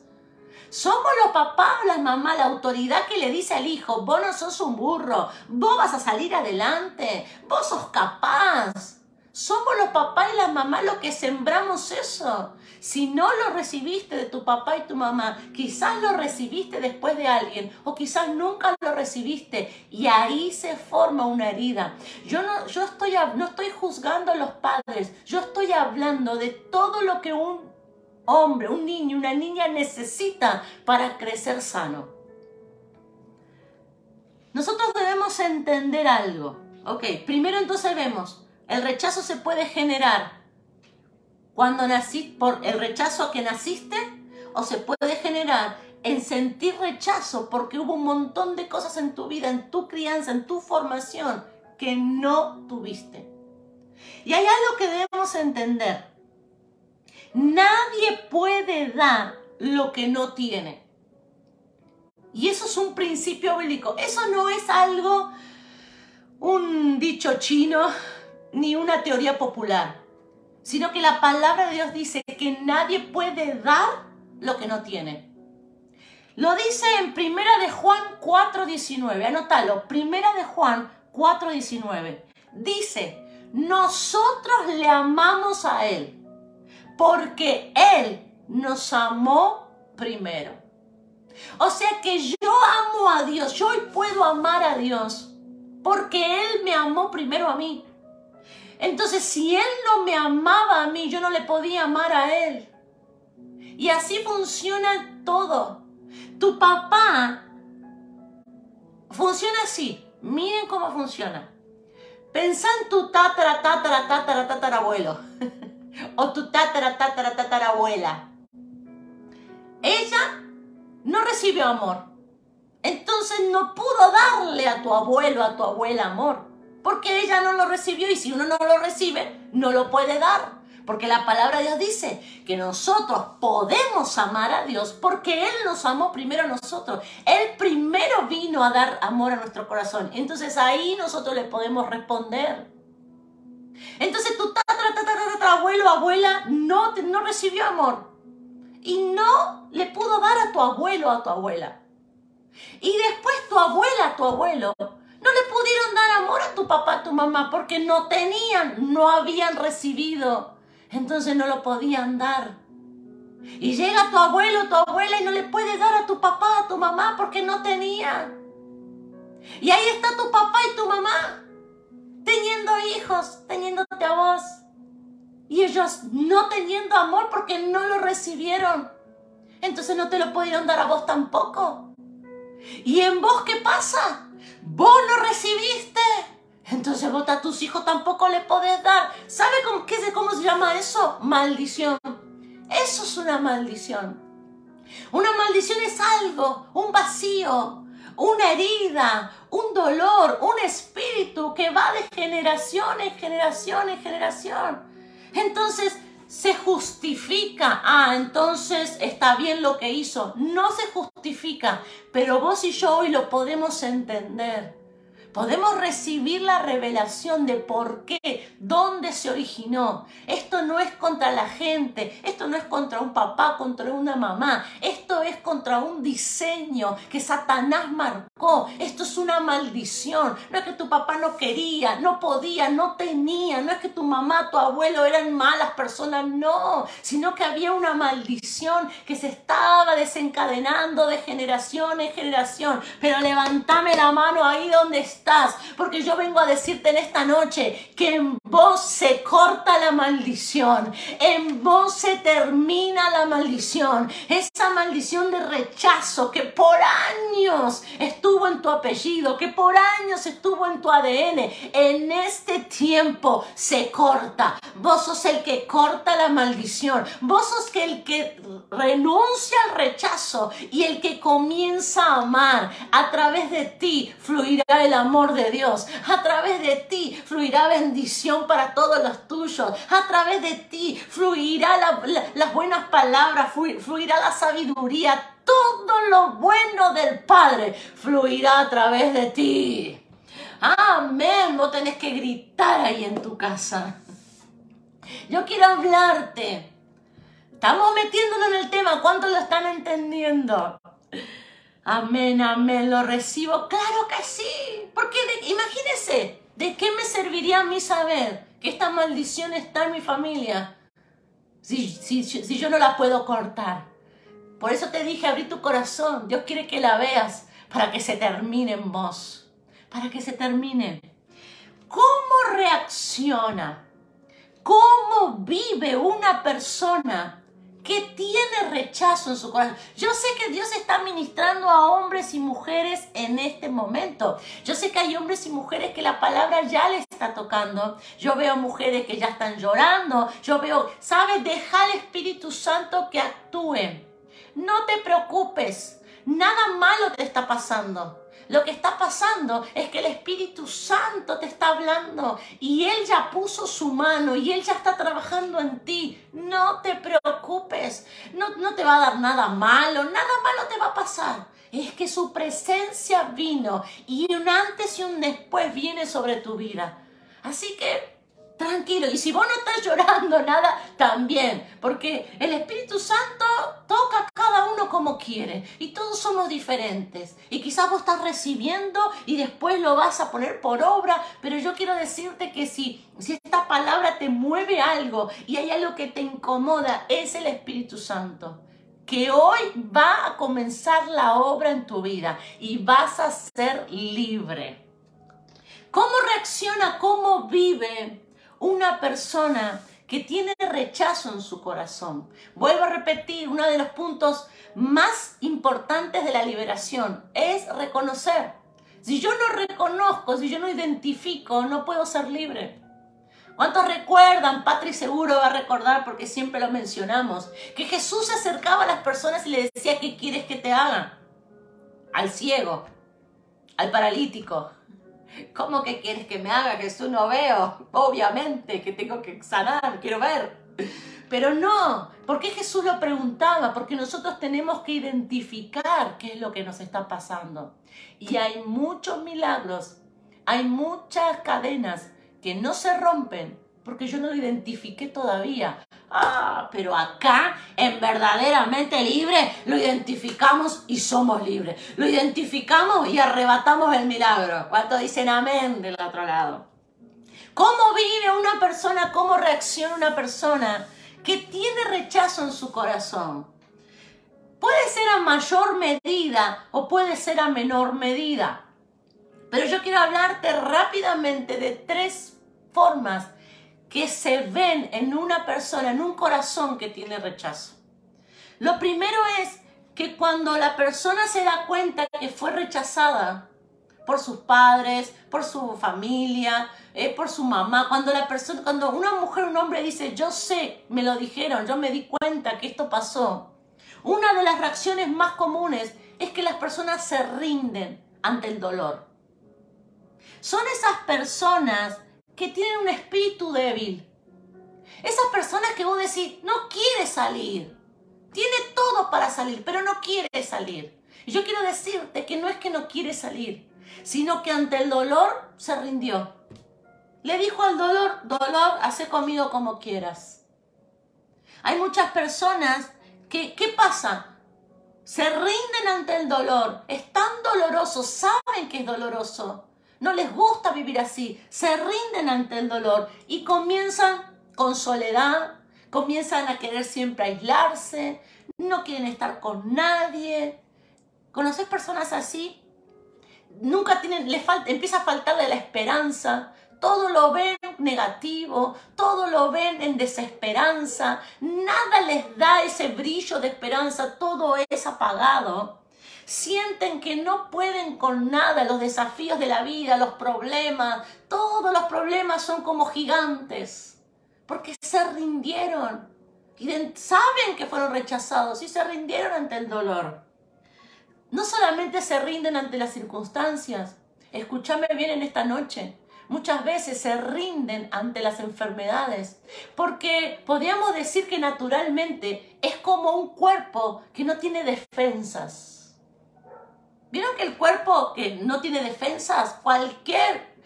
Somos los papás o las mamás, la autoridad que le dice al hijo, vos no sos un burro, vos vas a salir adelante, vos sos capaz. Somos los papás y las mamás los que sembramos eso. Si no lo recibiste de tu papá y tu mamá, quizás lo recibiste después de alguien o quizás nunca lo recibiste y ahí se forma una herida. Yo no, yo estoy, no estoy juzgando a los padres, yo estoy hablando de todo lo que un hombre, un niño, una niña necesita para crecer sano. Nosotros debemos entender algo. Ok, primero entonces vemos el rechazo se puede generar cuando naciste, por el rechazo que naciste, o se puede generar en sentir rechazo porque hubo un montón de cosas en tu vida, en tu crianza, en tu formación que no tuviste. Y hay algo que debemos entender. Nadie puede dar lo que no tiene. Y eso es un principio bíblico. Eso no es algo, un dicho chino ni una teoría popular, sino que la palabra de Dios dice que nadie puede dar lo que no tiene. Lo dice en Primera de Juan 4:19, anótalo, Primera de Juan 4:19. Dice, "Nosotros le amamos a él, porque él nos amó primero." O sea que yo amo a Dios, yo hoy puedo amar a Dios, porque él me amó primero a mí. Entonces, si Él no me amaba a mí, yo no le podía amar a Él. Y así funciona todo. Tu papá funciona así. Miren cómo funciona. Pensá en tu tatara, tatara, tatara, tatarabuelo. o tu tatara, tatara, tatarabuela. Ella no recibió amor. Entonces no pudo darle a tu abuelo, a tu abuela amor porque ella no lo recibió y si uno no lo recibe, no lo puede dar. Porque la palabra de Dios dice que nosotros podemos amar a Dios porque Él nos amó primero a nosotros. Él primero vino a dar amor a nuestro corazón. Entonces ahí nosotros le podemos responder. Entonces tu abuelo o abuela no, no recibió amor. Y no le pudo dar a tu abuelo a tu abuela. Y después tu abuela, tu abuelo, no le pudieron dar amor a tu papá, a tu mamá, porque no tenían, no habían recibido. Entonces no lo podían dar. Y llega tu abuelo, tu abuela y no le puede dar a tu papá, a tu mamá, porque no tenía. Y ahí está tu papá y tu mamá, teniendo hijos, teniéndote a vos. Y ellos no teniendo amor porque no lo recibieron. Entonces no te lo pudieron dar a vos tampoco. ¿Y en vos qué pasa? Vos no recibiste. Entonces vos a tus hijos tampoco le podés dar. ¿Sabe cómo, qué, cómo se llama eso? Maldición. Eso es una maldición. Una maldición es algo, un vacío, una herida, un dolor, un espíritu que va de generación en generación en generación. Entonces, se justifica. Ah, entonces está bien lo que hizo. No se justifica, pero vos y yo hoy lo podemos entender. Podemos recibir la revelación de por qué, dónde se originó. Esto no es contra la gente, esto no es contra un papá, contra una mamá, esto es contra un diseño que Satanás marcó. Esto es una maldición. No es que tu papá no quería, no podía, no tenía, no es que tu mamá, tu abuelo eran malas personas, no, sino que había una maldición que se estaba desencadenando de generación en generación. Pero levantame la mano ahí donde está porque yo vengo a decirte en esta noche que en vos se corta la maldición, en vos se termina la maldición, esa maldición de rechazo que por años estuvo en tu apellido, que por años estuvo en tu ADN, en este tiempo se corta. Vos sos el que corta la maldición, vos sos el que renuncia al rechazo y el que comienza a amar. A través de ti fluirá el amor de Dios. A través de ti fluirá bendición para todos los tuyos. A través de ti fluirá las buenas palabras, fluirá la sabiduría. Todo lo bueno del Padre fluirá a través de ti. Amén. Vos tenés que gritar ahí en tu casa. Yo quiero hablarte. Estamos metiéndonos en el tema. ¿Cuántos lo están entendiendo? Amén, amén, lo recibo. Claro que sí. Porque imagínese, ¿de qué me serviría a mí saber que esta maldición está en mi familia si, si, yo no la puedo cortar? Por eso te dije, abrí tu corazón. Dios quiere que la veas para que se termine en vos. Para que se termine. ¿Cómo reacciona? ¿Cómo vive una persona que tiene rechazo en su corazón. Yo sé que Dios está ministrando a hombres y mujeres en este momento. Yo sé que hay hombres y mujeres que la palabra ya les está tocando. Yo veo mujeres que ya están llorando. Yo veo, ¿sabes? Deja al Espíritu Santo que actúe. No te preocupes. Nada malo te está pasando. Lo que está pasando es que el Espíritu Santo te está hablando y Él ya puso su mano y Él ya está trabajando en ti. No te preocupes, no, no te va a dar nada malo, nada malo te va a pasar. Es que su presencia vino y un antes y un después viene sobre tu vida. Así que tranquilo. Y si vos no estás llorando nada, también. Porque el Espíritu Santo toca a cada uno como quiere. Y todos somos diferentes. Y quizás vos estás recibiendo y después lo vas a poner por obra. Pero yo quiero decirte que si, si esta palabra te mueve algo y hay algo que te incomoda, es el Espíritu Santo que hoy va a comenzar la obra en tu vida y vas a ser libre. ¿Cómo reacciona, cómo vive una persona que tiene rechazo en su corazón. Vuelvo a repetir, uno de los puntos más importantes de la liberación es reconocer. Si yo no reconozco, si yo no identifico, no puedo ser libre. ¿Cuántos recuerdan? Patri seguro va a recordar porque siempre lo mencionamos. Que Jesús se acercaba a las personas y le decía, ¿qué quieres que te haga? Al ciego, al paralítico, ¿Cómo que quieres que me haga Jesús? No veo. Obviamente que tengo que sanar, quiero ver. Pero no, porque Jesús lo preguntaba, porque nosotros tenemos que identificar qué es lo que nos está pasando. Y hay muchos milagros, hay muchas cadenas que no se rompen porque yo no lo identifiqué todavía. Ah, pero acá, en verdaderamente libre, lo identificamos y somos libres. Lo identificamos y arrebatamos el milagro. ¿Cuánto dicen amén del otro lado? ¿Cómo vive una persona? ¿Cómo reacciona una persona que tiene rechazo en su corazón? Puede ser a mayor medida o puede ser a menor medida. Pero yo quiero hablarte rápidamente de tres formas que se ven en una persona, en un corazón que tiene rechazo. Lo primero es que cuando la persona se da cuenta que fue rechazada por sus padres, por su familia, eh, por su mamá, cuando la persona, cuando una mujer un hombre dice, yo sé, me lo dijeron, yo me di cuenta que esto pasó, una de las reacciones más comunes es que las personas se rinden ante el dolor. Son esas personas que tienen un espíritu débil. Esas personas que vos decís, no quiere salir. Tiene todo para salir, pero no quiere salir. Y yo quiero decirte que no es que no quiere salir, sino que ante el dolor se rindió. Le dijo al dolor, dolor, hace conmigo como quieras. Hay muchas personas que, ¿qué pasa? Se rinden ante el dolor. Es tan doloroso, saben que es doloroso, no les gusta vivir así, se rinden ante el dolor y comienzan con soledad, comienzan a querer siempre aislarse, no quieren estar con nadie. ¿Conoces personas así? Nunca tienen, les falta, empieza a faltarle la esperanza, todo lo ven negativo, todo lo ven en desesperanza, nada les da ese brillo de esperanza, todo es apagado sienten que no pueden con nada, los desafíos de la vida, los problemas, todos los problemas son como gigantes, porque se rindieron. Y saben que fueron rechazados y se rindieron ante el dolor. No solamente se rinden ante las circunstancias, escúchame bien en esta noche, muchas veces se rinden ante las enfermedades, porque podríamos decir que naturalmente es como un cuerpo que no tiene defensas. ¿Vieron que el cuerpo que no tiene defensas, cualquier,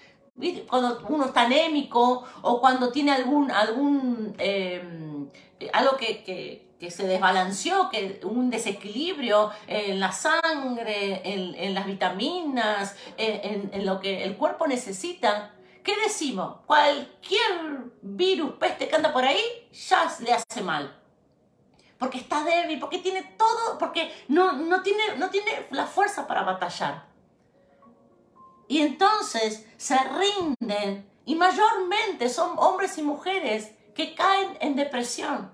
cuando uno está anémico o cuando tiene algún, algún em, algo que, se desbalanceó, que un desequilibrio en la sangre, en, las vitaminas, en, en, lo que el cuerpo necesita, ¿qué decimos? Cualquier virus, peste que anda por ahí, ya le hace mal porque está débil, porque tiene todo, porque no, no, tiene, no tiene la fuerza para batallar. Y entonces se rinden y mayormente son hombres y mujeres que caen en depresión.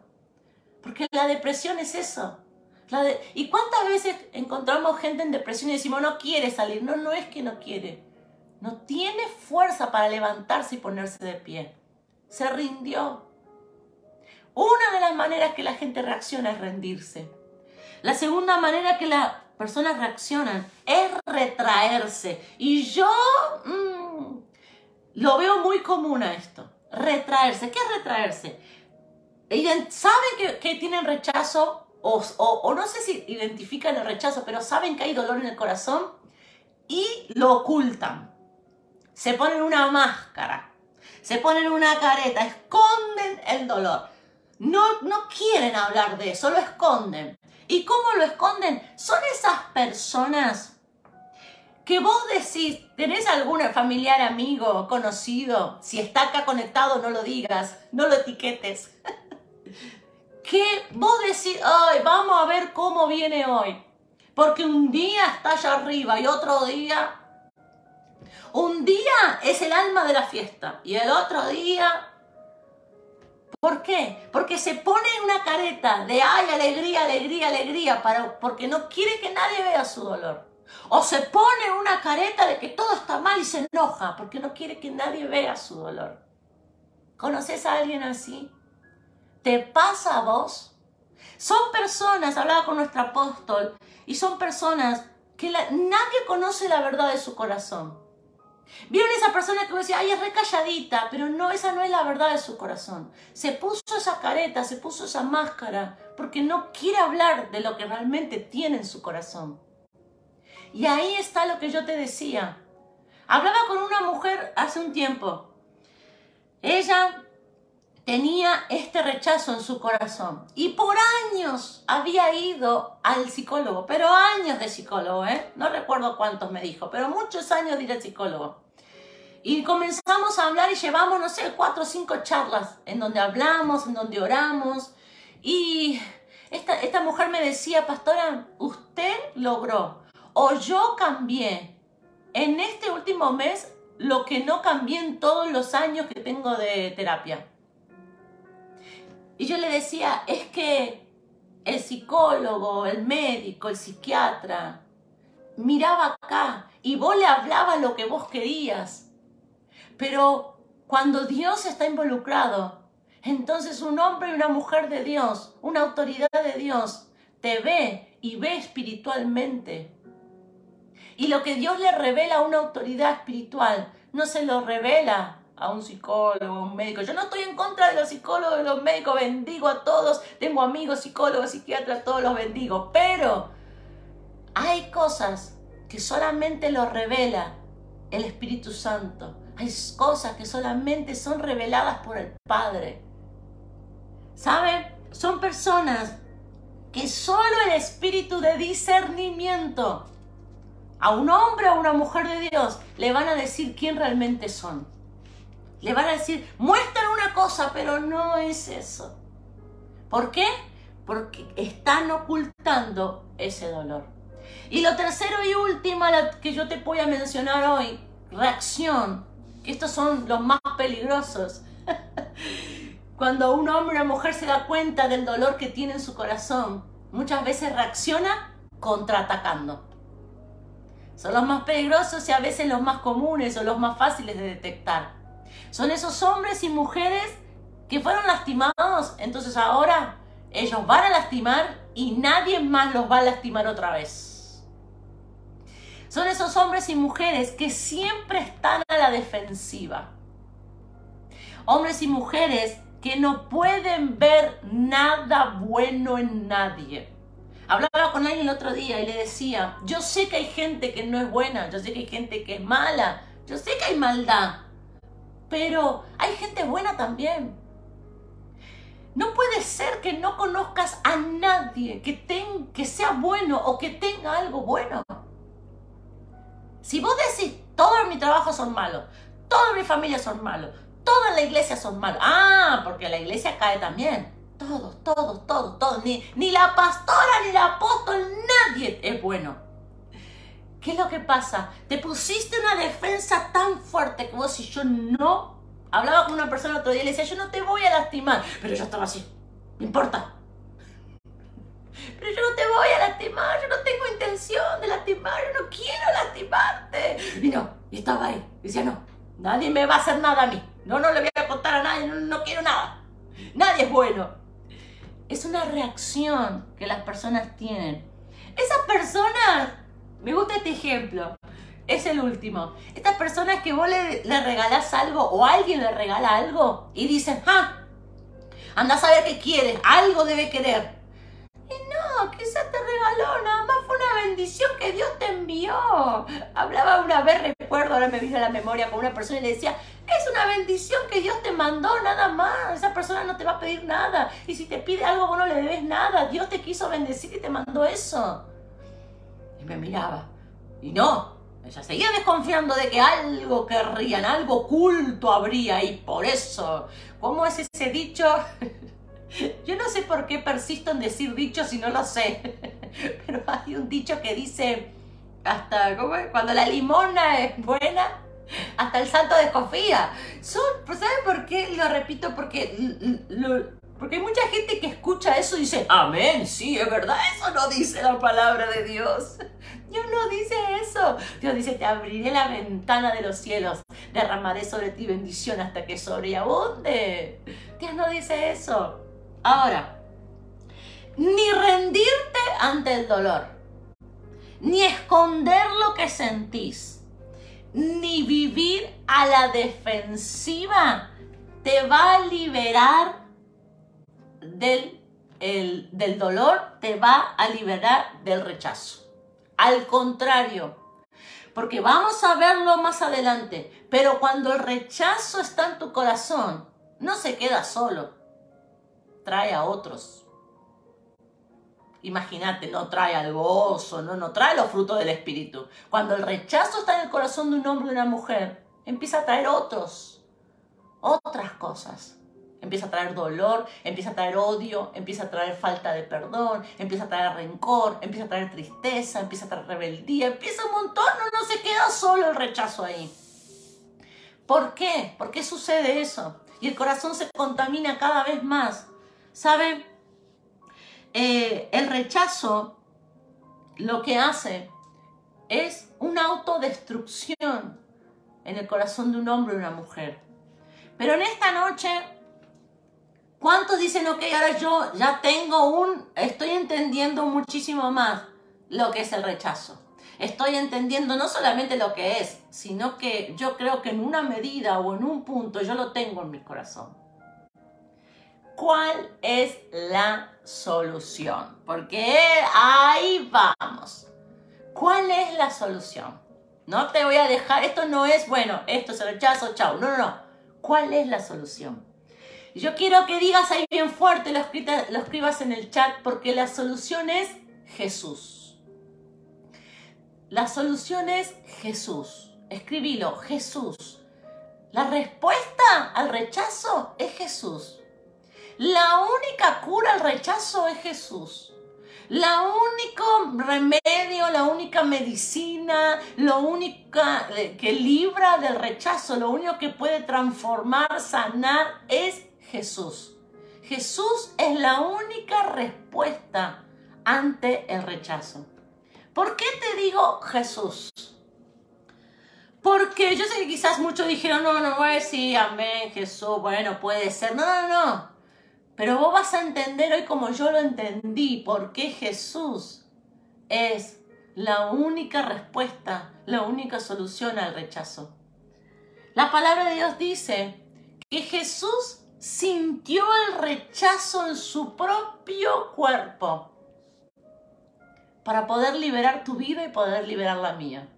Porque la depresión es eso. ¿Y cuántas veces encontramos gente en depresión y decimos no quiere salir? No, no es que no quiere. No tiene fuerza para levantarse y ponerse de pie. Se rindió. Una de las maneras que la gente reacciona es rendirse. La segunda manera que las personas reaccionan es retraerse. Y yo mm, lo veo muy común a esto. Retraerse. ¿Qué es retraerse? Saben que, tienen rechazo o, o no sé si identifican el rechazo, pero saben que hay dolor en el corazón y lo ocultan. Se ponen una máscara, se ponen una careta, esconden el dolor. No, no quieren hablar de eso, lo esconden. ¿Y cómo lo esconden? Son esas personas que vos decís, ¿tenés algún familiar, amigo, conocido? Si está acá conectado, no lo digas, no lo etiquetes. que vos decís, ay, vamos a ver cómo viene hoy. Porque un día está allá arriba y otro día... Un día es el alma de la fiesta y el otro día ¿Por qué? Porque se pone una careta de ay, alegría, alegría, alegría, para, porque no quiere que nadie vea su dolor. O se pone una careta de que todo está mal y se enoja porque no quiere que nadie vea su dolor. ¿Conoces a alguien así? ¿Te pasa a vos? Son personas, hablaba con nuestro apóstol, y son personas que nadie conoce la verdad de su corazón. Vieron esa persona que decía, ay, es recalladita, pero no, esa no es la verdad de su corazón. Se puso esa careta, se puso esa máscara, porque no quiere hablar de lo que realmente tiene en su corazón. Y ahí está lo que yo te decía. Hablaba con una mujer hace un tiempo. Ella tenía este rechazo en su corazón y por años había ido al psicólogo, pero años de psicólogo, ¿eh? No recuerdo cuántos me dijo, pero muchos años de psicólogo. Y comenzamos a hablar y llevamos, no sé, cuatro o cinco charlas en donde hablamos, en donde oramos. Y esta, esta mujer me decía, pastora, usted logró o yo cambié en este último mes lo que no cambié en todos los años que tengo de terapia. Y yo le decía, es que el psicólogo, el médico, el psiquiatra, miraba acá y vos le hablabas lo que vos querías. Pero cuando Dios está involucrado, entonces un hombre y una mujer de Dios, una autoridad de Dios, te ve y ve espiritualmente. Y lo que Dios le revela a una autoridad espiritual, no se lo revela a un psicólogo, a un médico. Yo no estoy en contra de los psicólogos, de los médicos, bendigo a todos, tengo amigos psicólogos, psiquiatras, todos los bendigo, pero hay cosas que solamente lo revela el Espíritu Santo. Hay cosas que solamente son reveladas por el Padre. ¿Saben? Son personas que solo el espíritu de discernimiento a un hombre o a una mujer de Dios le van a decir quién realmente son. Le van a decir, muestran una cosa, pero no es eso. ¿Por qué? Porque están ocultando ese dolor. Y lo tercero y último que yo te voy a mencionar hoy, reacción, estos son los más peligrosos. Cuando un hombre o mujer se da cuenta del dolor que tiene en su corazón, muchas veces reacciona contraatacando. Son los más peligrosos y a veces los más comunes o los más fáciles de detectar. Son esos hombres y mujeres que fueron lastimados, entonces ahora ellos van a lastimar y nadie más los va a lastimar otra vez. Son esos hombres y mujeres que siempre están a la defensiva. Hombres y mujeres que no pueden ver nada bueno en nadie. Hablaba con alguien el otro día y le decía, yo sé que hay gente que no es buena, yo sé que hay gente que es mala, yo sé que hay maldad, pero hay gente buena también. No puede ser que no conozcas a nadie que, que sea bueno o que tenga algo bueno. Si vos decís, todos mis trabajos son malos, toda mi familia son malos, toda la iglesia son malos. Ah, porque la iglesia cae también. Todos, todos, todos, todos. Ni, ni la pastora, ni el apóstol, nadie es bueno. ¿Qué es lo que pasa? Te pusiste una defensa tan fuerte que vos si yo no... Hablaba con una persona otro día y le decía, yo no te voy a lastimar. Pero yo estaba así, me importa. Pero yo no te voy a lastimar, yo no tengo intención de lastimar, yo no quiero lastimarte. Y no, y estaba ahí. Decía, no, nadie me va a hacer nada a mí. No, no le voy a contar a nadie, no quiero nada. Nadie es bueno. Es una reacción que las personas tienen. Esas personas me gusta este ejemplo. Es el último. Estas personas que vos le, le regalás algo o alguien le regala algo y dicen, ah, anda a saber qué quiere, algo debe querer. Y no, quizás te regaló, nada más fue una bendición que Dios te envió. Hablaba una vez, recuerdo, ahora me vino a la memoria con una persona y le decía, es una bendición que Dios te mandó, nada más. Esa persona no te va a pedir nada. Y si te pide algo, vos no le debes nada. Dios te quiso bendecir y te mandó eso me miraba. Y no, ella seguía desconfiando de que algo querrían, algo oculto habría y por eso, ¿cómo es ese dicho? Yo no sé por qué persisto en decir dichos si no lo sé, pero hay un dicho que dice, hasta, ¿cómo es? Cuando la limona es buena, hasta el santo desconfía. Son, ¿Saben por qué? Lo repito, porque porque hay mucha gente que escucha eso y dice, amén, sí, es verdad, eso no dice la palabra de Dios. Dios no dice eso. Dios dice, te abriré la ventana de los cielos, derramaré sobre ti bendición hasta que sobreabunde. Dios no dice eso. Ahora, ni rendirte ante el dolor, ni esconder lo que sentís, ni vivir a la defensiva te va a liberar del, del dolor, te va a liberar del rechazo. Al contrario, porque vamos a verlo más adelante, pero cuando el rechazo está en tu corazón, no se queda solo, trae a otros. Imagínate, no trae al gozo, no, no trae los frutos del Espíritu. Cuando el rechazo está en el corazón de un hombre o de una mujer, empieza a traer otros, otras cosas. Empieza a traer dolor, empieza a traer odio, empieza a traer falta de perdón, empieza a traer rencor, empieza a traer tristeza, empieza a traer rebeldía, empieza un montón, no, no se queda solo el rechazo ahí. ¿Por qué? ¿Por qué sucede eso? Y el corazón se contamina cada vez más. ¿Sabe? Eh, el rechazo lo que hace es una autodestrucción en el corazón de un hombre o una mujer. Pero en esta noche, ¿cuántos dicen, ok, ahora yo ya tengo un, estoy entendiendo muchísimo más lo que es el rechazo? Estoy entendiendo no solamente lo que es, sino que yo creo que en una medida o en un punto yo lo tengo en mi corazón. ¿Cuál es la solución? Porque ahí vamos. ¿Cuál es la solución? No te voy a dejar, esto no es, bueno, esto es el rechazo, chao. No, no, no. ¿Cuál es la solución? Yo quiero que digas ahí bien fuerte, lo, lo escribas en el chat, porque la solución es Jesús. La solución es Jesús. Escribilo, Jesús. La respuesta al rechazo es Jesús. La única cura al rechazo es Jesús. La único remedio, la única medicina, lo único que libra del rechazo, lo único que puede transformar, sanar es Jesús. Jesús es la única respuesta ante el rechazo. ¿Por qué te digo Jesús? Porque yo sé que quizás muchos dijeron, no, no voy a decir amén, Jesús, bueno, puede ser. No, no, no. Pero vos vas a entender hoy como yo lo entendí, por qué Jesús es la única respuesta, la única solución al rechazo. La palabra de Dios dice que Jesús sintió el rechazo en su propio cuerpo para poder liberar tu vida y poder liberar la mía.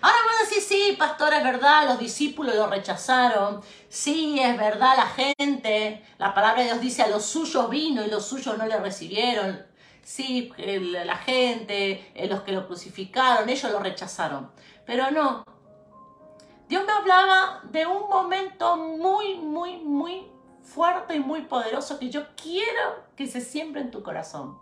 Ahora a decir, sí, pastor, es verdad, los discípulos lo rechazaron. Sí, es verdad, la gente, la palabra de Dios dice, a los suyos vino y los suyos no le recibieron. Sí, la gente, eh, los que lo crucificaron, ellos lo rechazaron. Pero no. Dios me hablaba de un momento muy, muy, muy fuerte y muy poderoso que yo quiero que se siembre en tu corazón.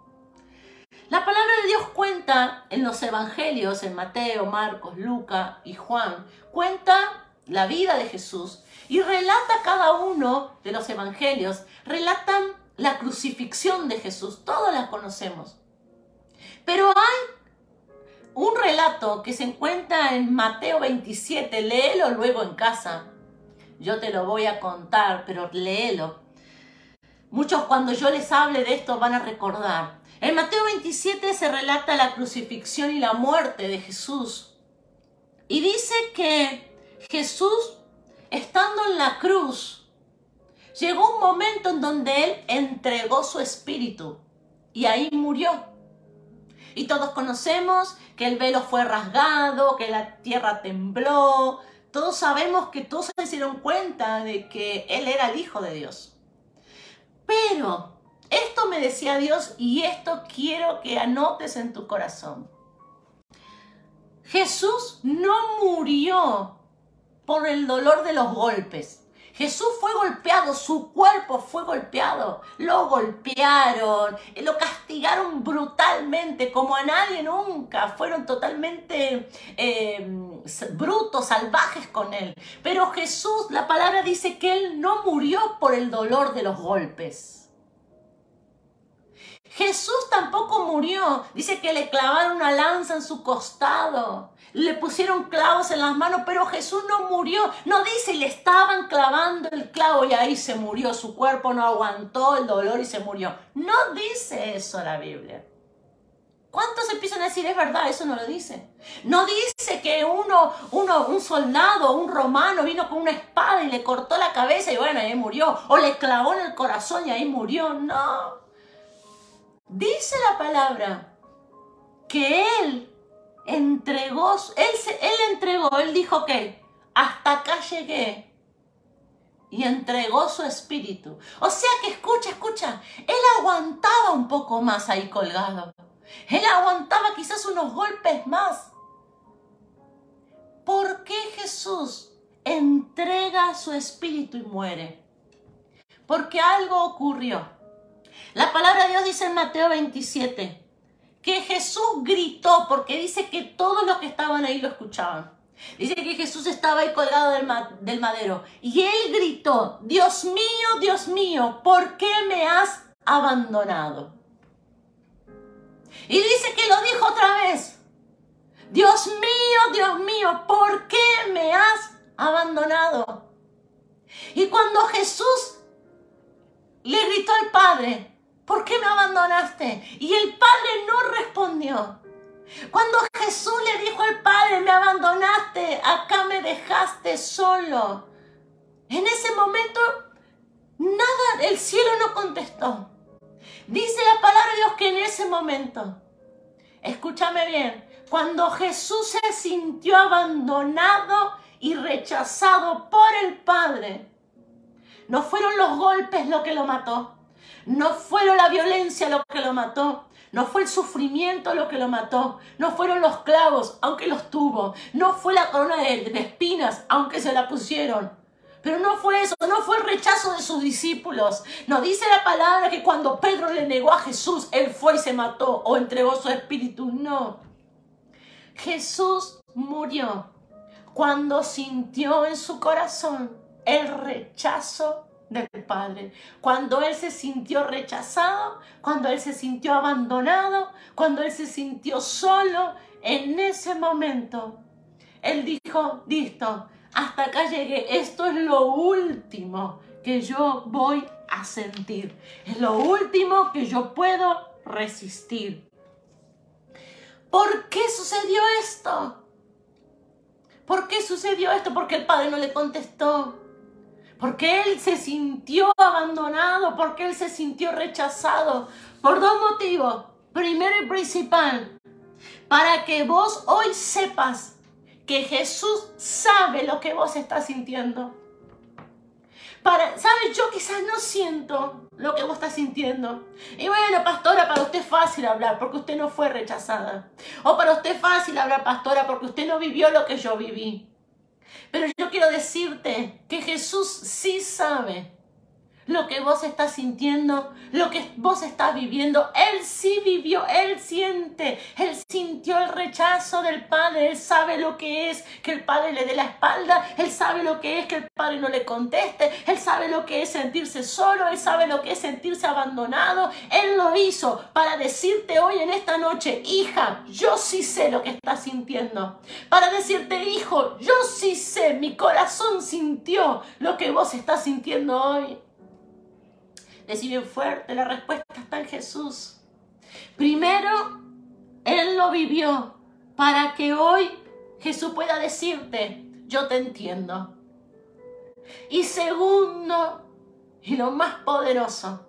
La palabra de Dios cuenta en los evangelios, en Mateo, Marcos, Lucas y Juan, cuenta la vida de Jesús y relata cada uno de los evangelios, relatan la crucifixión de Jesús, todos la conocemos. Pero hay un relato que se encuentra en Mateo 27, léelo luego en casa. Yo te lo voy a contar, pero léelo. Muchos cuando yo les hable de esto van a recordar. En Mateo 27 se relata la crucifixión y la muerte de Jesús. Y dice que Jesús, estando en la cruz, llegó un momento en donde Él entregó su espíritu y ahí murió. Y todos conocemos que el velo fue rasgado, que la tierra tembló. Todos sabemos que todos se dieron cuenta de que Él era el Hijo de Dios. Pero esto me decía Dios y esto quiero que anotes en tu corazón. Jesús no murió por el dolor de los golpes. Jesús fue golpeado, su cuerpo fue golpeado, lo golpearon, lo castigaron brutalmente, como a nadie nunca, fueron totalmente eh, brutos, salvajes con él. Pero Jesús, la palabra dice que él no murió por el dolor de los golpes. Jesús tampoco murió. Dice que le clavaron una lanza en su costado. Le pusieron clavos en las manos, pero Jesús no murió. No dice, le estaban clavando el clavo y ahí se murió. Su cuerpo no aguantó el dolor y se murió. No dice eso la Biblia. ¿Cuántos empiezan a decir, es verdad, eso no lo dice? No dice que uno, uno, un soldado, un romano vino con una espada y le cortó la cabeza y bueno, ahí murió. O le clavó en el corazón y ahí murió. No. Dice la palabra que él entregó, él, entregó, él dijo que hasta acá llegué y entregó su espíritu. O sea que escucha, escucha, él aguantaba un poco más ahí colgado. Él aguantaba quizás unos golpes más. ¿Por qué Jesús entrega su espíritu y muere? Porque algo ocurrió. La palabra de Dios dice en Mateo 27 que Jesús gritó porque dice que todos los que estaban ahí lo escuchaban. Dice que Jesús estaba ahí colgado del, del, madero y él gritó, Dios mío, Dios mío, ¿por qué me has abandonado? Y dice que lo dijo otra vez. Dios mío, Dios mío, ¿por qué me has abandonado? Y cuando Jesús le gritó al Padre, ¿por qué me abandonaste? Y el Padre no respondió. Cuando Jesús le dijo al Padre, me abandonaste, acá me dejaste solo. En ese momento, nada, el cielo no contestó. Dice la palabra de Dios que en ese momento, escúchame bien, cuando Jesús se sintió abandonado y rechazado por el Padre, no fueron los golpes lo que lo mató, no fueron la violencia lo que lo mató, no fue el sufrimiento lo que lo mató, no fueron los clavos, aunque los tuvo, no fue la corona de, de espinas, aunque se la pusieron. Pero no fue eso, no fue el rechazo de sus discípulos. No dice la palabra que cuando Pedro le negó a Jesús, él fue y se mató o entregó su espíritu. No. Jesús murió cuando sintió en su corazón el rechazo del Padre. Cuando Él se sintió rechazado, cuando Él se sintió abandonado, cuando Él se sintió solo, en ese momento, Él dijo, listo, hasta acá llegué, esto es lo último que yo voy a sentir, es lo último que yo puedo resistir. ¿Por qué sucedió esto? ¿Por qué sucedió esto? Porque el padre no le contestó. Porque él se sintió abandonado, porque él se sintió rechazado. Por dos motivos. Primero y principal, para que vos hoy sepas que Jesús sabe lo que vos estás sintiendo. Para, ¿Sabes? Yo quizás no siento lo que vos estás sintiendo. Y bueno, pastora, para usted es fácil hablar porque usted no fue rechazada. O para usted es fácil hablar, pastora, porque usted no vivió lo que yo viví. Pero yo quiero decirte que Jesús sí sabe lo que vos estás sintiendo, lo que vos estás viviendo. Él sí vivió, él siente, él sintió el rechazo del Padre, él sabe lo que es que el Padre le dé la espalda, él sabe lo que es que el Padre no le conteste, él sabe lo que es sentirse solo, él sabe lo que es sentirse abandonado. Él lo hizo para decirte hoy en esta noche, hija, yo sí sé lo que estás sintiendo. Para decirte, hijo, yo sí sé, mi corazón sintió lo que vos estás sintiendo hoy. Decí fuerte, la respuesta está en Jesús. Primero, Él lo vivió para que hoy Jesús pueda decirte, yo te entiendo. Y segundo, y lo más poderoso,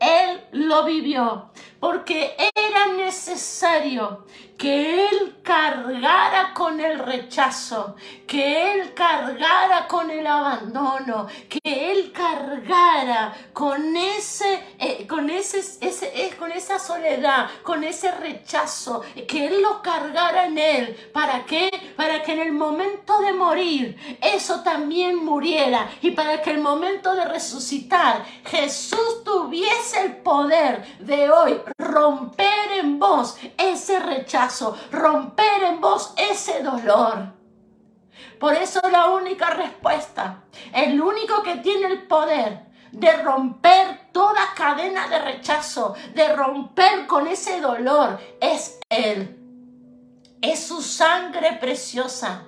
Él lo vivió porque era necesario que Él cargara con el rechazo, que Él cargara con el abandono, que Él cargara con ese, eh, con ese, eh, con esa soledad, con ese rechazo, que Él lo cargara en Él. ¿Para qué? Para que en el momento de morir eso también muriera y para que el momento de resucitar Jesús tuviese el poder de hoy romper en vos ese rechazo, romper en vos ese dolor. Por eso la única respuesta, el único que tiene el poder de romper toda cadena de rechazo, de romper con ese dolor, es Él. Es su sangre preciosa.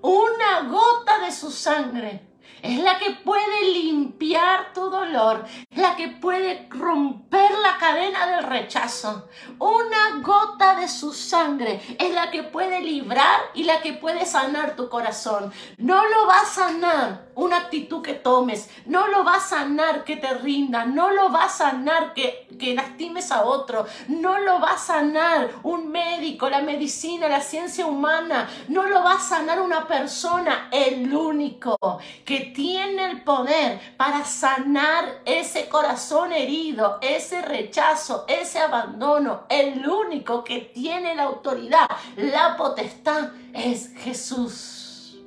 Una gota de su sangre es la que puede limpiar tu dolor, la que puede romper la cadena del rechazo. Una gota de su sangre es la que puede librar y la que puede sanar tu corazón. No lo va a sanar una actitud que tomes, no lo va a sanar que te rinda, no lo va a sanar que, que lastimes a otro, no lo va a sanar un médico, la medicina, la ciencia humana, no lo va a sanar una persona, el único que tiene el poder para sanar ese corazón herido, ese rechazo, ese abandono, el único que tiene la autoridad, la potestad es Jesús.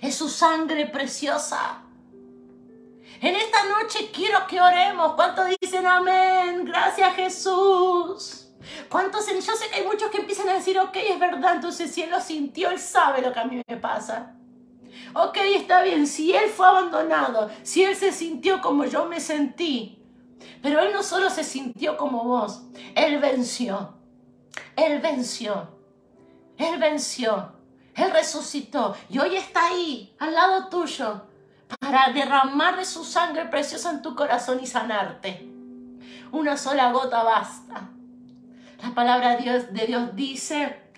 Es su sangre preciosa. En esta noche quiero que oremos. ¿Cuántos dicen amén? Gracias Jesús. ¿Cuántos? Yo sé que hay muchos que empiezan a decir, ok, es verdad, entonces si Él lo sintió, Él sabe lo que a mí me pasa. Ok, está bien, si Él fue abandonado, si Él se sintió como yo me sentí, pero Él no solo se sintió como vos, Él venció. Él venció. Él venció. Él resucitó y hoy está ahí, al lado tuyo, para derramar de su sangre preciosa en tu corazón y sanarte. Una sola gota basta. La palabra de Dios, de Dios dice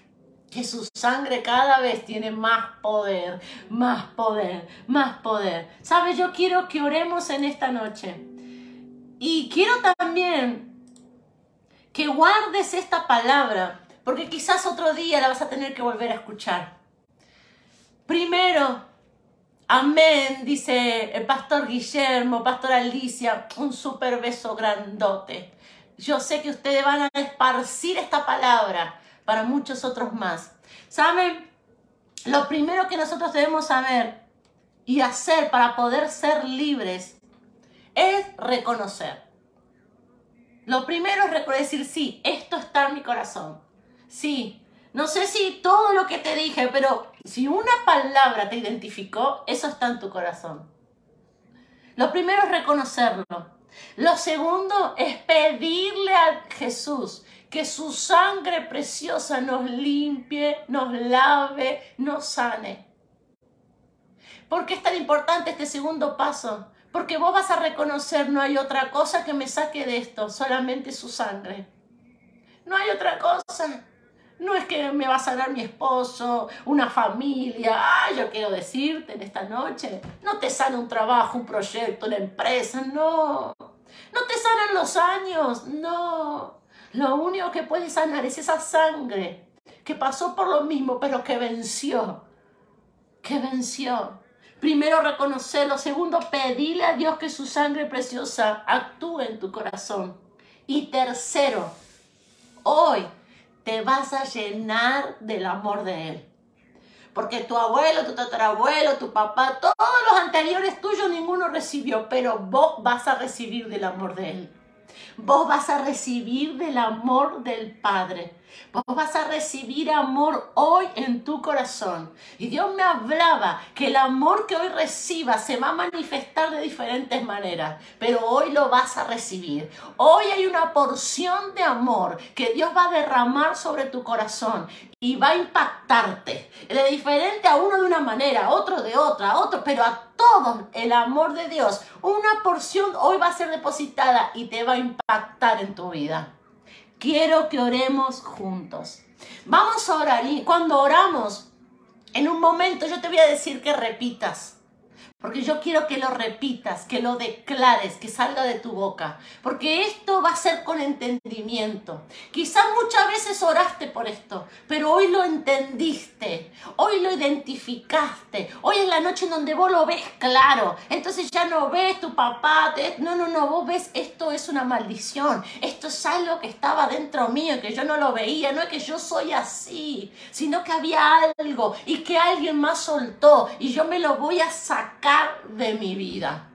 que su sangre cada vez tiene más poder, más poder, más poder. ¿Sabes? Yo quiero que oremos en esta noche. Y quiero también que guardes esta palabra, porque quizás otro día la vas a tener que volver a escuchar. Primero, amén, dice el pastor Guillermo, pastor Alicia, un super beso grandote. Yo sé que ustedes van a esparcir esta palabra para muchos otros más. ¿Saben? Lo primero que nosotros debemos saber y hacer para poder ser libres es reconocer. Lo primero es decir, sí, esto está en mi corazón. Sí, no sé si todo lo que te dije, pero si una palabra te identificó, eso está en tu corazón. Lo primero es reconocerlo. Lo segundo es pedirle a Jesús que su sangre preciosa nos limpie, nos lave, nos sane. ¿Por qué es tan importante este segundo paso? Porque vos vas a reconocer, no hay otra cosa que me saque de esto, solamente su sangre. No hay otra cosa. No es que me va a sanar mi esposo, una familia. Ah, yo quiero decirte en esta noche. No te sana un trabajo, un proyecto, una empresa. No. No te sanan los años. No. Lo único que puede sanar es esa sangre que pasó por lo mismo, pero que venció. Que venció. Primero reconocerlo. Segundo, pedirle a Dios que su sangre preciosa actúe en tu corazón. Y tercero, hoy te vas a llenar del amor de Él. Porque tu abuelo, tu tatarabuelo, tu papá, todos los anteriores tuyos ninguno recibió, pero vos vas a recibir del amor de Él. Vos vas a recibir del amor del Padre. Vos vas a recibir amor hoy en tu corazón. Y Dios me hablaba que el amor que hoy recibas se va a manifestar de diferentes maneras, pero hoy lo vas a recibir. Hoy hay una porción de amor que Dios va a derramar sobre tu corazón y va a impactarte. De diferente a uno de una manera, otro de otra, otro, pero a todos el amor de Dios, una porción hoy va a ser depositada y te va a impactar en tu vida. Quiero que oremos juntos. Vamos a orar y cuando oramos, en un momento yo te voy a decir que repitas. Porque yo quiero que lo repitas, que lo declares, que salga de tu boca. Porque esto va a ser con entendimiento. Quizás muchas veces oraste por esto, pero hoy lo entendiste, hoy lo identificaste. Hoy es la noche en donde vos lo ves claro. Entonces ya no ves tu papá. No, no, no, vos ves esto es una maldición. Esto es algo que estaba dentro mío, que yo no lo veía. No es que yo soy así, sino que había algo y que alguien más soltó y yo me lo voy a sacar de mi vida.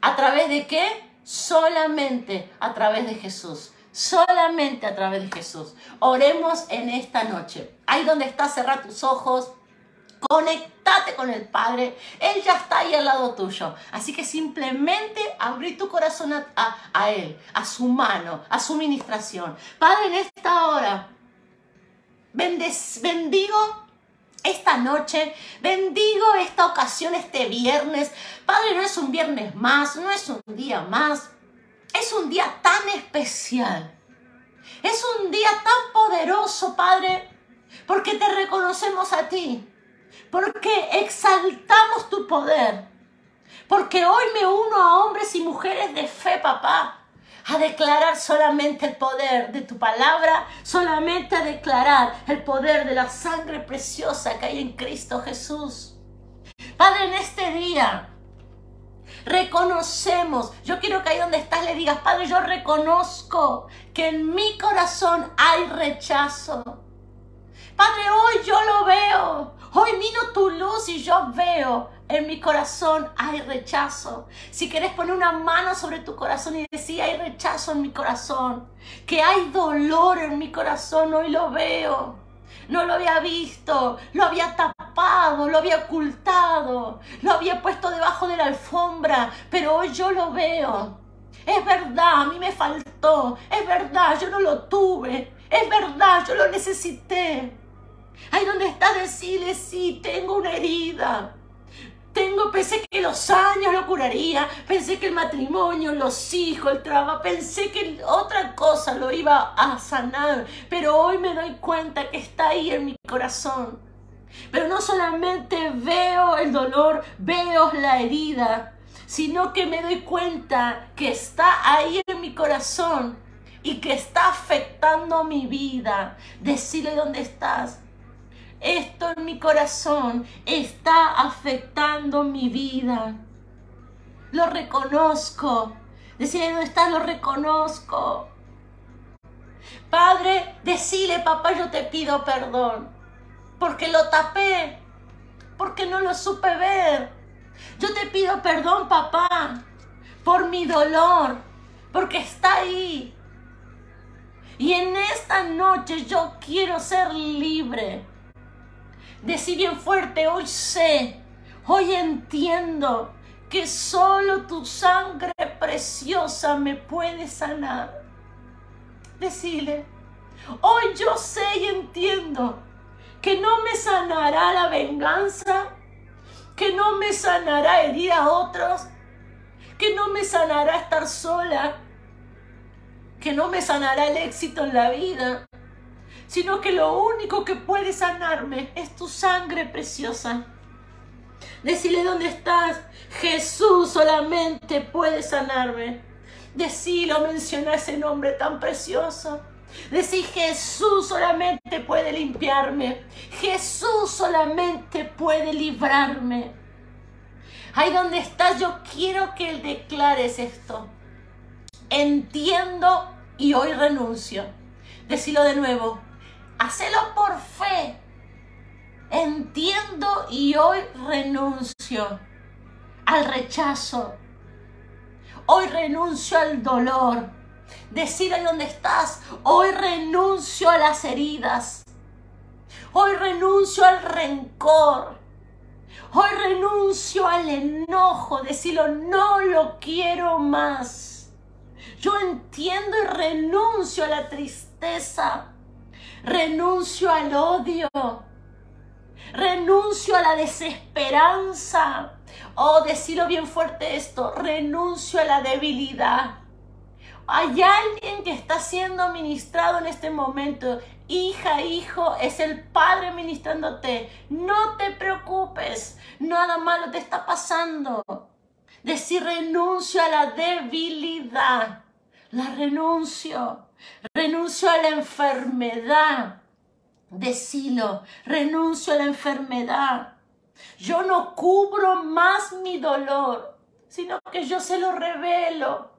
¿A través de qué? Solamente a través de Jesús. Solamente a través de Jesús. Oremos en esta noche. Ahí donde estás, cerra tus ojos. Conectate con el Padre. Él ya está ahí al lado tuyo. Así que simplemente abrí tu corazón a, a Él, a su mano, a su ministración. Padre, en esta hora, bendigo esta noche, bendigo esta ocasión, este viernes. Padre, no es un viernes más, no es un día más. Es un día tan especial. Es un día tan poderoso, Padre, porque te reconocemos a ti, porque exaltamos tu poder, porque hoy me uno a hombres y mujeres de fe, papá, a declarar solamente el poder de tu palabra, solamente a declarar el poder de la sangre preciosa que hay en Cristo Jesús. Padre, en este día reconocemos, yo quiero que ahí donde estás le digas, Padre, yo reconozco que en mi corazón hay rechazo. Padre, hoy yo lo veo, hoy miro tu luz y yo veo en mi corazón hay rechazo. Si quieres poner una mano sobre tu corazón y decir, hay rechazo en mi corazón, que hay dolor en mi corazón, hoy lo veo. No lo había visto, lo había tapado, lo había ocultado, lo había puesto debajo de la alfombra, pero hoy yo lo veo. Es verdad, a mí me faltó, es verdad, yo no lo tuve, es verdad, yo lo necesité. Ahí donde está decirle, sí, tengo una herida. Tengo, pensé que los años lo curaría, pensé que el matrimonio, los hijos, el trabajo, pensé que otra cosa lo iba a sanar, pero hoy me doy cuenta que está ahí en mi corazón. Pero no solamente veo el dolor, veo la herida, sino que me doy cuenta que está ahí en mi corazón y que está afectando mi vida. Decirle dónde estás esto en mi corazón está afectando mi vida. Lo reconozco. Decirle dónde está, lo reconozco. Padre, decile, papá, yo te pido perdón. Porque lo tapé. Porque no lo supe ver. Yo te pido perdón, papá, por mi dolor. Porque está ahí. Y en esta noche yo quiero ser libre. Decí bien fuerte, hoy sé, hoy entiendo que solo tu sangre preciosa me puede sanar. Decile, hoy yo sé y entiendo que no me sanará la venganza, que no me sanará herir a otros, que no me sanará estar sola, que no me sanará el éxito en la vida, sino que lo único que puede sanarme es tu sangre preciosa. Decile dónde estás. Jesús solamente puede sanarme. Decilo, menciona ese nombre tan precioso. Decir Jesús solamente puede limpiarme. Jesús solamente puede librarme. Ahí donde estás, yo quiero que declares esto. Entiendo y hoy renuncio. Decilo de nuevo. Hacelo por fe. Entiendo y hoy renuncio al rechazo. Hoy renuncio al dolor. Decir dónde estás. Hoy renuncio a las heridas. Hoy renuncio al rencor. Hoy renuncio al enojo. Decirlo, no lo quiero más. Yo entiendo y renuncio a la tristeza renuncio al odio, renuncio a la desesperanza. Oh, decirlo bien fuerte esto, renuncio a la debilidad. Hay alguien que está siendo ministrado en este momento. Hija, hijo, es el Padre ministrándote. No te preocupes, nada malo te está pasando. Decir renuncio a la debilidad. La renuncio. Renuncio a la enfermedad. Decilo, renuncio a la enfermedad. Yo no cubro más mi dolor, sino que yo se lo revelo.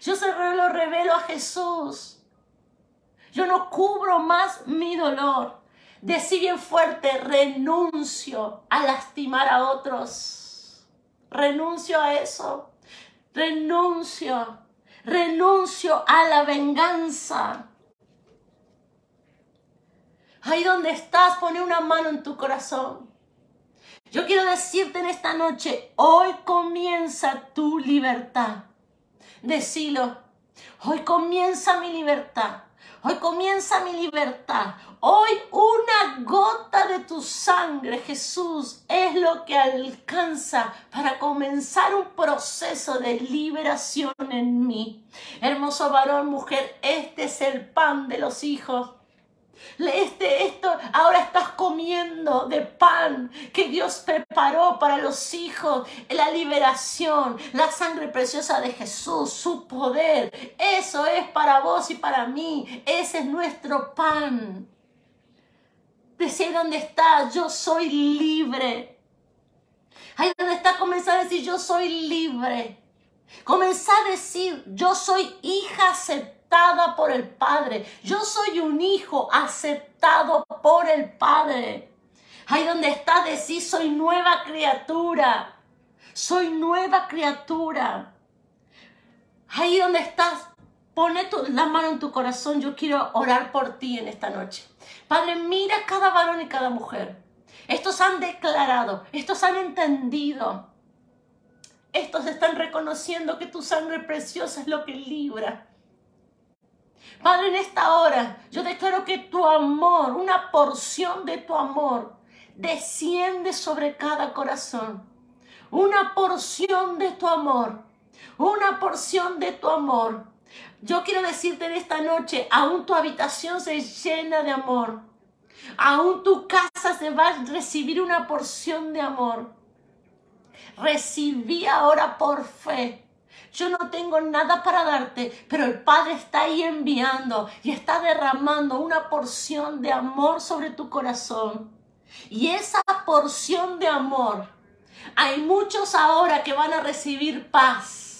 Yo se lo revelo a Jesús. Yo no cubro más mi dolor. Decí bien fuerte, renuncio a lastimar a otros. Renuncio a eso. Renuncio renuncio a la venganza. Ahí donde estás, pone una mano en tu corazón. Yo quiero decirte en esta noche, hoy comienza tu libertad. Decilo, hoy comienza mi libertad. Hoy comienza mi libertad. Hoy una gota de tu sangre, Jesús, es lo que alcanza para comenzar un proceso de liberación en mí. Hermoso varón, mujer, este es el pan de los hijos. Este, esto, ahora estás comiendo de pan que Dios preparó para los hijos, la liberación, la sangre preciosa de Jesús, su poder. Eso es para vos y para mí. Ese es nuestro pan. Decir dónde está, yo soy libre. Ahí donde está, comenzar a decir, yo soy libre. Comenzar a decir, yo soy hija aceptada por el Padre. Yo soy un hijo aceptado por el Padre. Ahí donde estás, decís, soy nueva criatura. Soy nueva criatura. Ahí donde estás, pone la mano en tu corazón. Yo quiero orar por ti en esta noche. Padre, mira cada varón y cada mujer. Estos han declarado, estos han entendido. Estos están reconociendo que tu sangre preciosa es lo que libra. Padre, en esta hora yo declaro que tu amor, una porción de tu amor, desciende sobre cada corazón. Una porción de tu amor, una porción de tu amor. Yo quiero decirte en esta noche, aún tu habitación se llena de amor. Aún tu casa se va a recibir una porción de amor. Recibí ahora por fe yo no tengo nada para darte, pero el Padre está ahí enviando y está derramando una porción de amor sobre tu corazón. Y esa porción de amor, hay muchos ahora que van a recibir paz.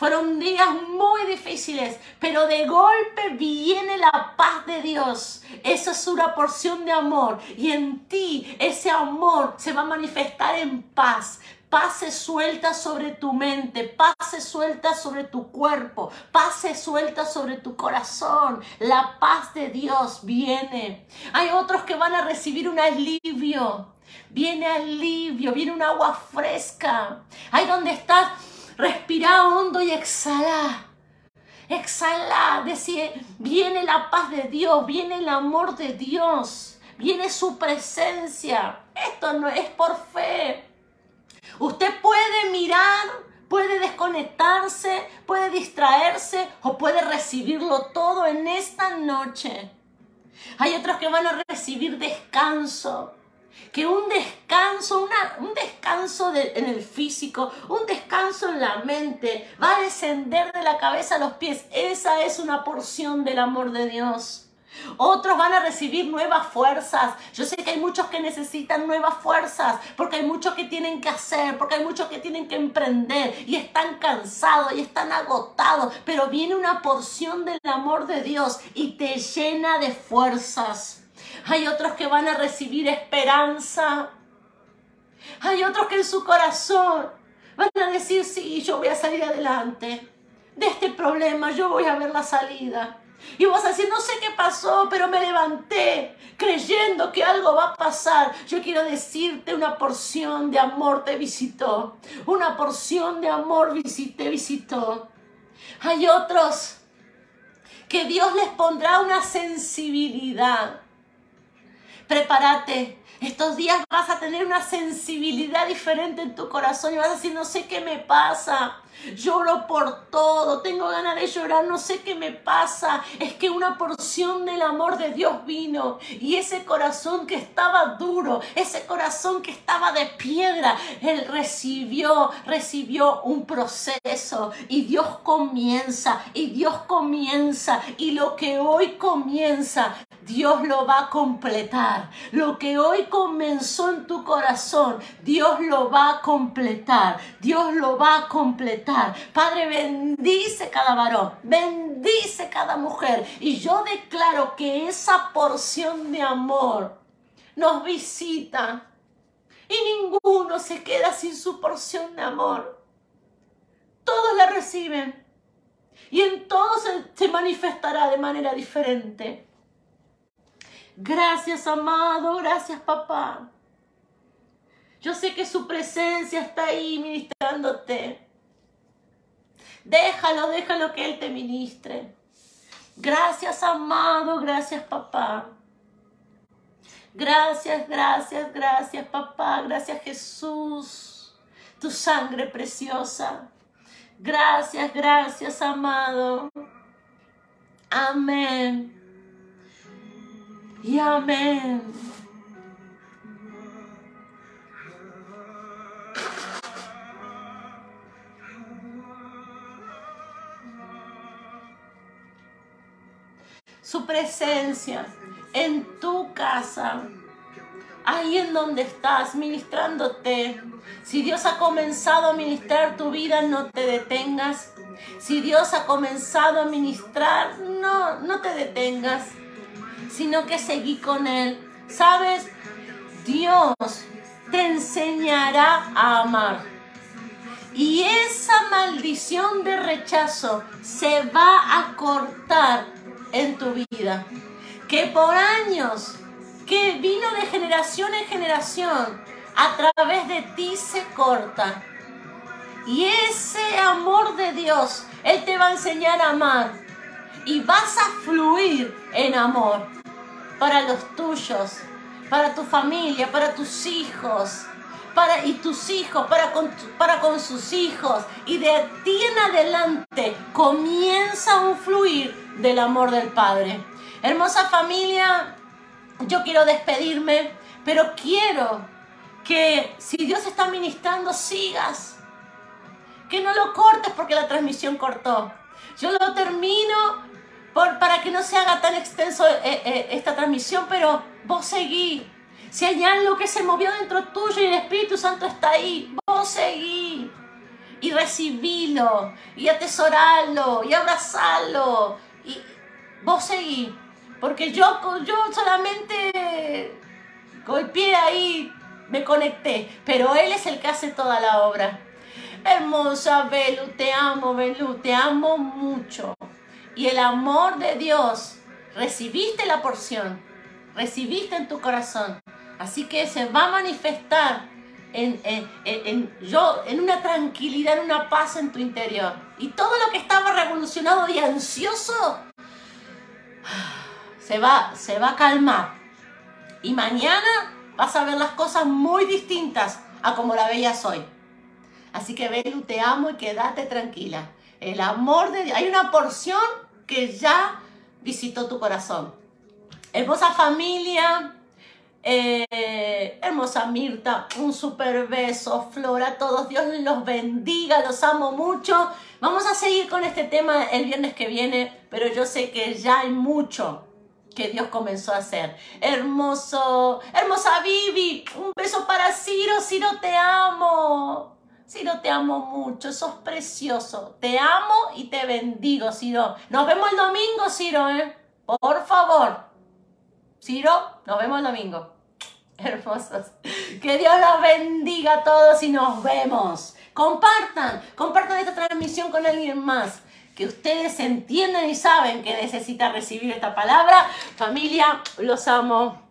Fueron días muy difíciles, pero de golpe viene la paz de Dios. Esa es una porción de amor y en ti ese amor se va a manifestar en paz pase suelta sobre tu mente, pase suelta sobre tu cuerpo, pase suelta sobre tu corazón. La paz de Dios viene. Hay otros que van a recibir un alivio. Viene alivio, viene un agua fresca. Ahí donde estás, respira hondo y exhala. Exhala, decir, viene la paz de Dios, viene el amor de Dios, viene su presencia. Esto no es por fe, Usted puede mirar, puede desconectarse, puede distraerse o puede recibirlo todo en esta noche. Hay otros que van a recibir descanso. Que un descanso, un descanso en el físico, un descanso en la mente, va a descender de la cabeza a los pies. Esa es una porción del amor de Dios. Otros van a recibir nuevas fuerzas. Yo sé que hay muchos que necesitan nuevas fuerzas porque hay muchos que tienen que hacer, porque hay muchos que tienen que emprender y están cansados y están agotados. Pero viene una porción del amor de Dios y te llena de fuerzas. Hay otros que van a recibir esperanza. Hay otros que en su corazón van a decir, sí, yo voy a salir adelante. De este problema yo voy a ver la salida. Y vas a no sé qué pasó, pero me levanté creyendo que algo va a pasar. Yo quiero decirte, una porción de amor te visitó. Una porción de amor te visitó. Hay otros que Dios les pondrá una sensibilidad. Prepárate. Estos días vas a tener una sensibilidad diferente en tu corazón y vas a decir, no sé qué me pasa lloro por todo, tengo ganas de llorar, no sé qué me pasa. Es que una porción del amor de Dios vino y ese corazón que estaba duro, ese corazón que estaba de piedra, Él recibió, recibió un proceso y Dios comienza y Dios comienza y lo que hoy comienza Dios lo va a completar. Lo que hoy comenzó en tu corazón, Dios lo va a completar. Dios lo va a completar. Padre, bendice cada varón, bendice cada mujer. Y yo declaro que esa porción de amor nos visita. Y ninguno se queda sin su porción de amor. Todos la reciben. Y en todos se manifestará de manera diferente. Gracias, amado. Gracias, papá. Yo sé que su presencia está ahí ministrándote. Déjalo, déjalo que Él te ministre. Gracias, amado. Gracias, papá. Gracias, gracias, gracias, papá. Gracias, Jesús. Tu sangre preciosa. Gracias, gracias, amado. Amén. Y amén. Su presencia en tu casa, ahí en donde estás, ministrándote. Si Dios ha comenzado a ministrar tu vida, no te detengas. Si Dios ha comenzado a ministrar, no, no te detengas, sino que seguí con Él. ¿Sabes? Dios te enseñará a amar. Y esa maldición de rechazo se va a cortar en tu vida. Que por años, que vino de generación en generación, a través de ti se corta. Y ese amor de Dios, Él te va a enseñar a amar. Y vas a fluir en amor para los tuyos, para tu familia, para tus hijos, para, y tus hijos, para con, para con sus hijos. Y de ti en adelante comienza un fluir del amor del Padre. Hermosa familia, yo quiero despedirme, pero quiero que si Dios está ministrando, sigas. Que no lo cortes porque la transmisión cortó. Yo lo termino por, para que no se haga tan extenso eh, eh, esta transmisión, pero vos seguí. Si hay algo que se movió dentro tuyo y el Espíritu Santo está ahí, vos seguí. Y recibilo, y atesoralo, y abrazalo. Y vos seguí. Porque yo, yo solamente golpeé ahí, me conecté. Pero Él es el que hace toda la obra. Hermosa Belu, te amo, Belu, te amo mucho. Y el amor de Dios, recibiste la porción, recibiste en tu corazón. Así que se va a manifestar en, en, yo, en una tranquilidad, en una paz en tu interior. Y todo lo que estaba revolucionado y ansioso se va, se va a calmar. Y mañana vas a ver las cosas muy distintas a como la veías hoy. Así que Belu, te amo y quédate tranquila. El amor de Dios. Hay una porción que ya visitó tu corazón. Hermosa familia, eh, hermosa Mirta, un super beso, Flora, todos, Dios los bendiga, los amo mucho. Vamos a seguir con este tema el viernes que viene, pero yo sé que ya hay mucho que Dios comenzó a hacer. Hermoso, hermosa Vivi, un beso para Ciro, Ciro te amo. Ciro, te amo mucho, sos precioso. Te amo y te bendigo, Ciro. Nos vemos el domingo, Ciro, ¿eh? Por favor. Ciro, nos vemos el domingo. Hermosos. Que Dios los bendiga a todos y nos vemos. Compartan, compartan esta transmisión con alguien más. Que ustedes entienden y saben que necesita recibir esta palabra. Familia, los amo.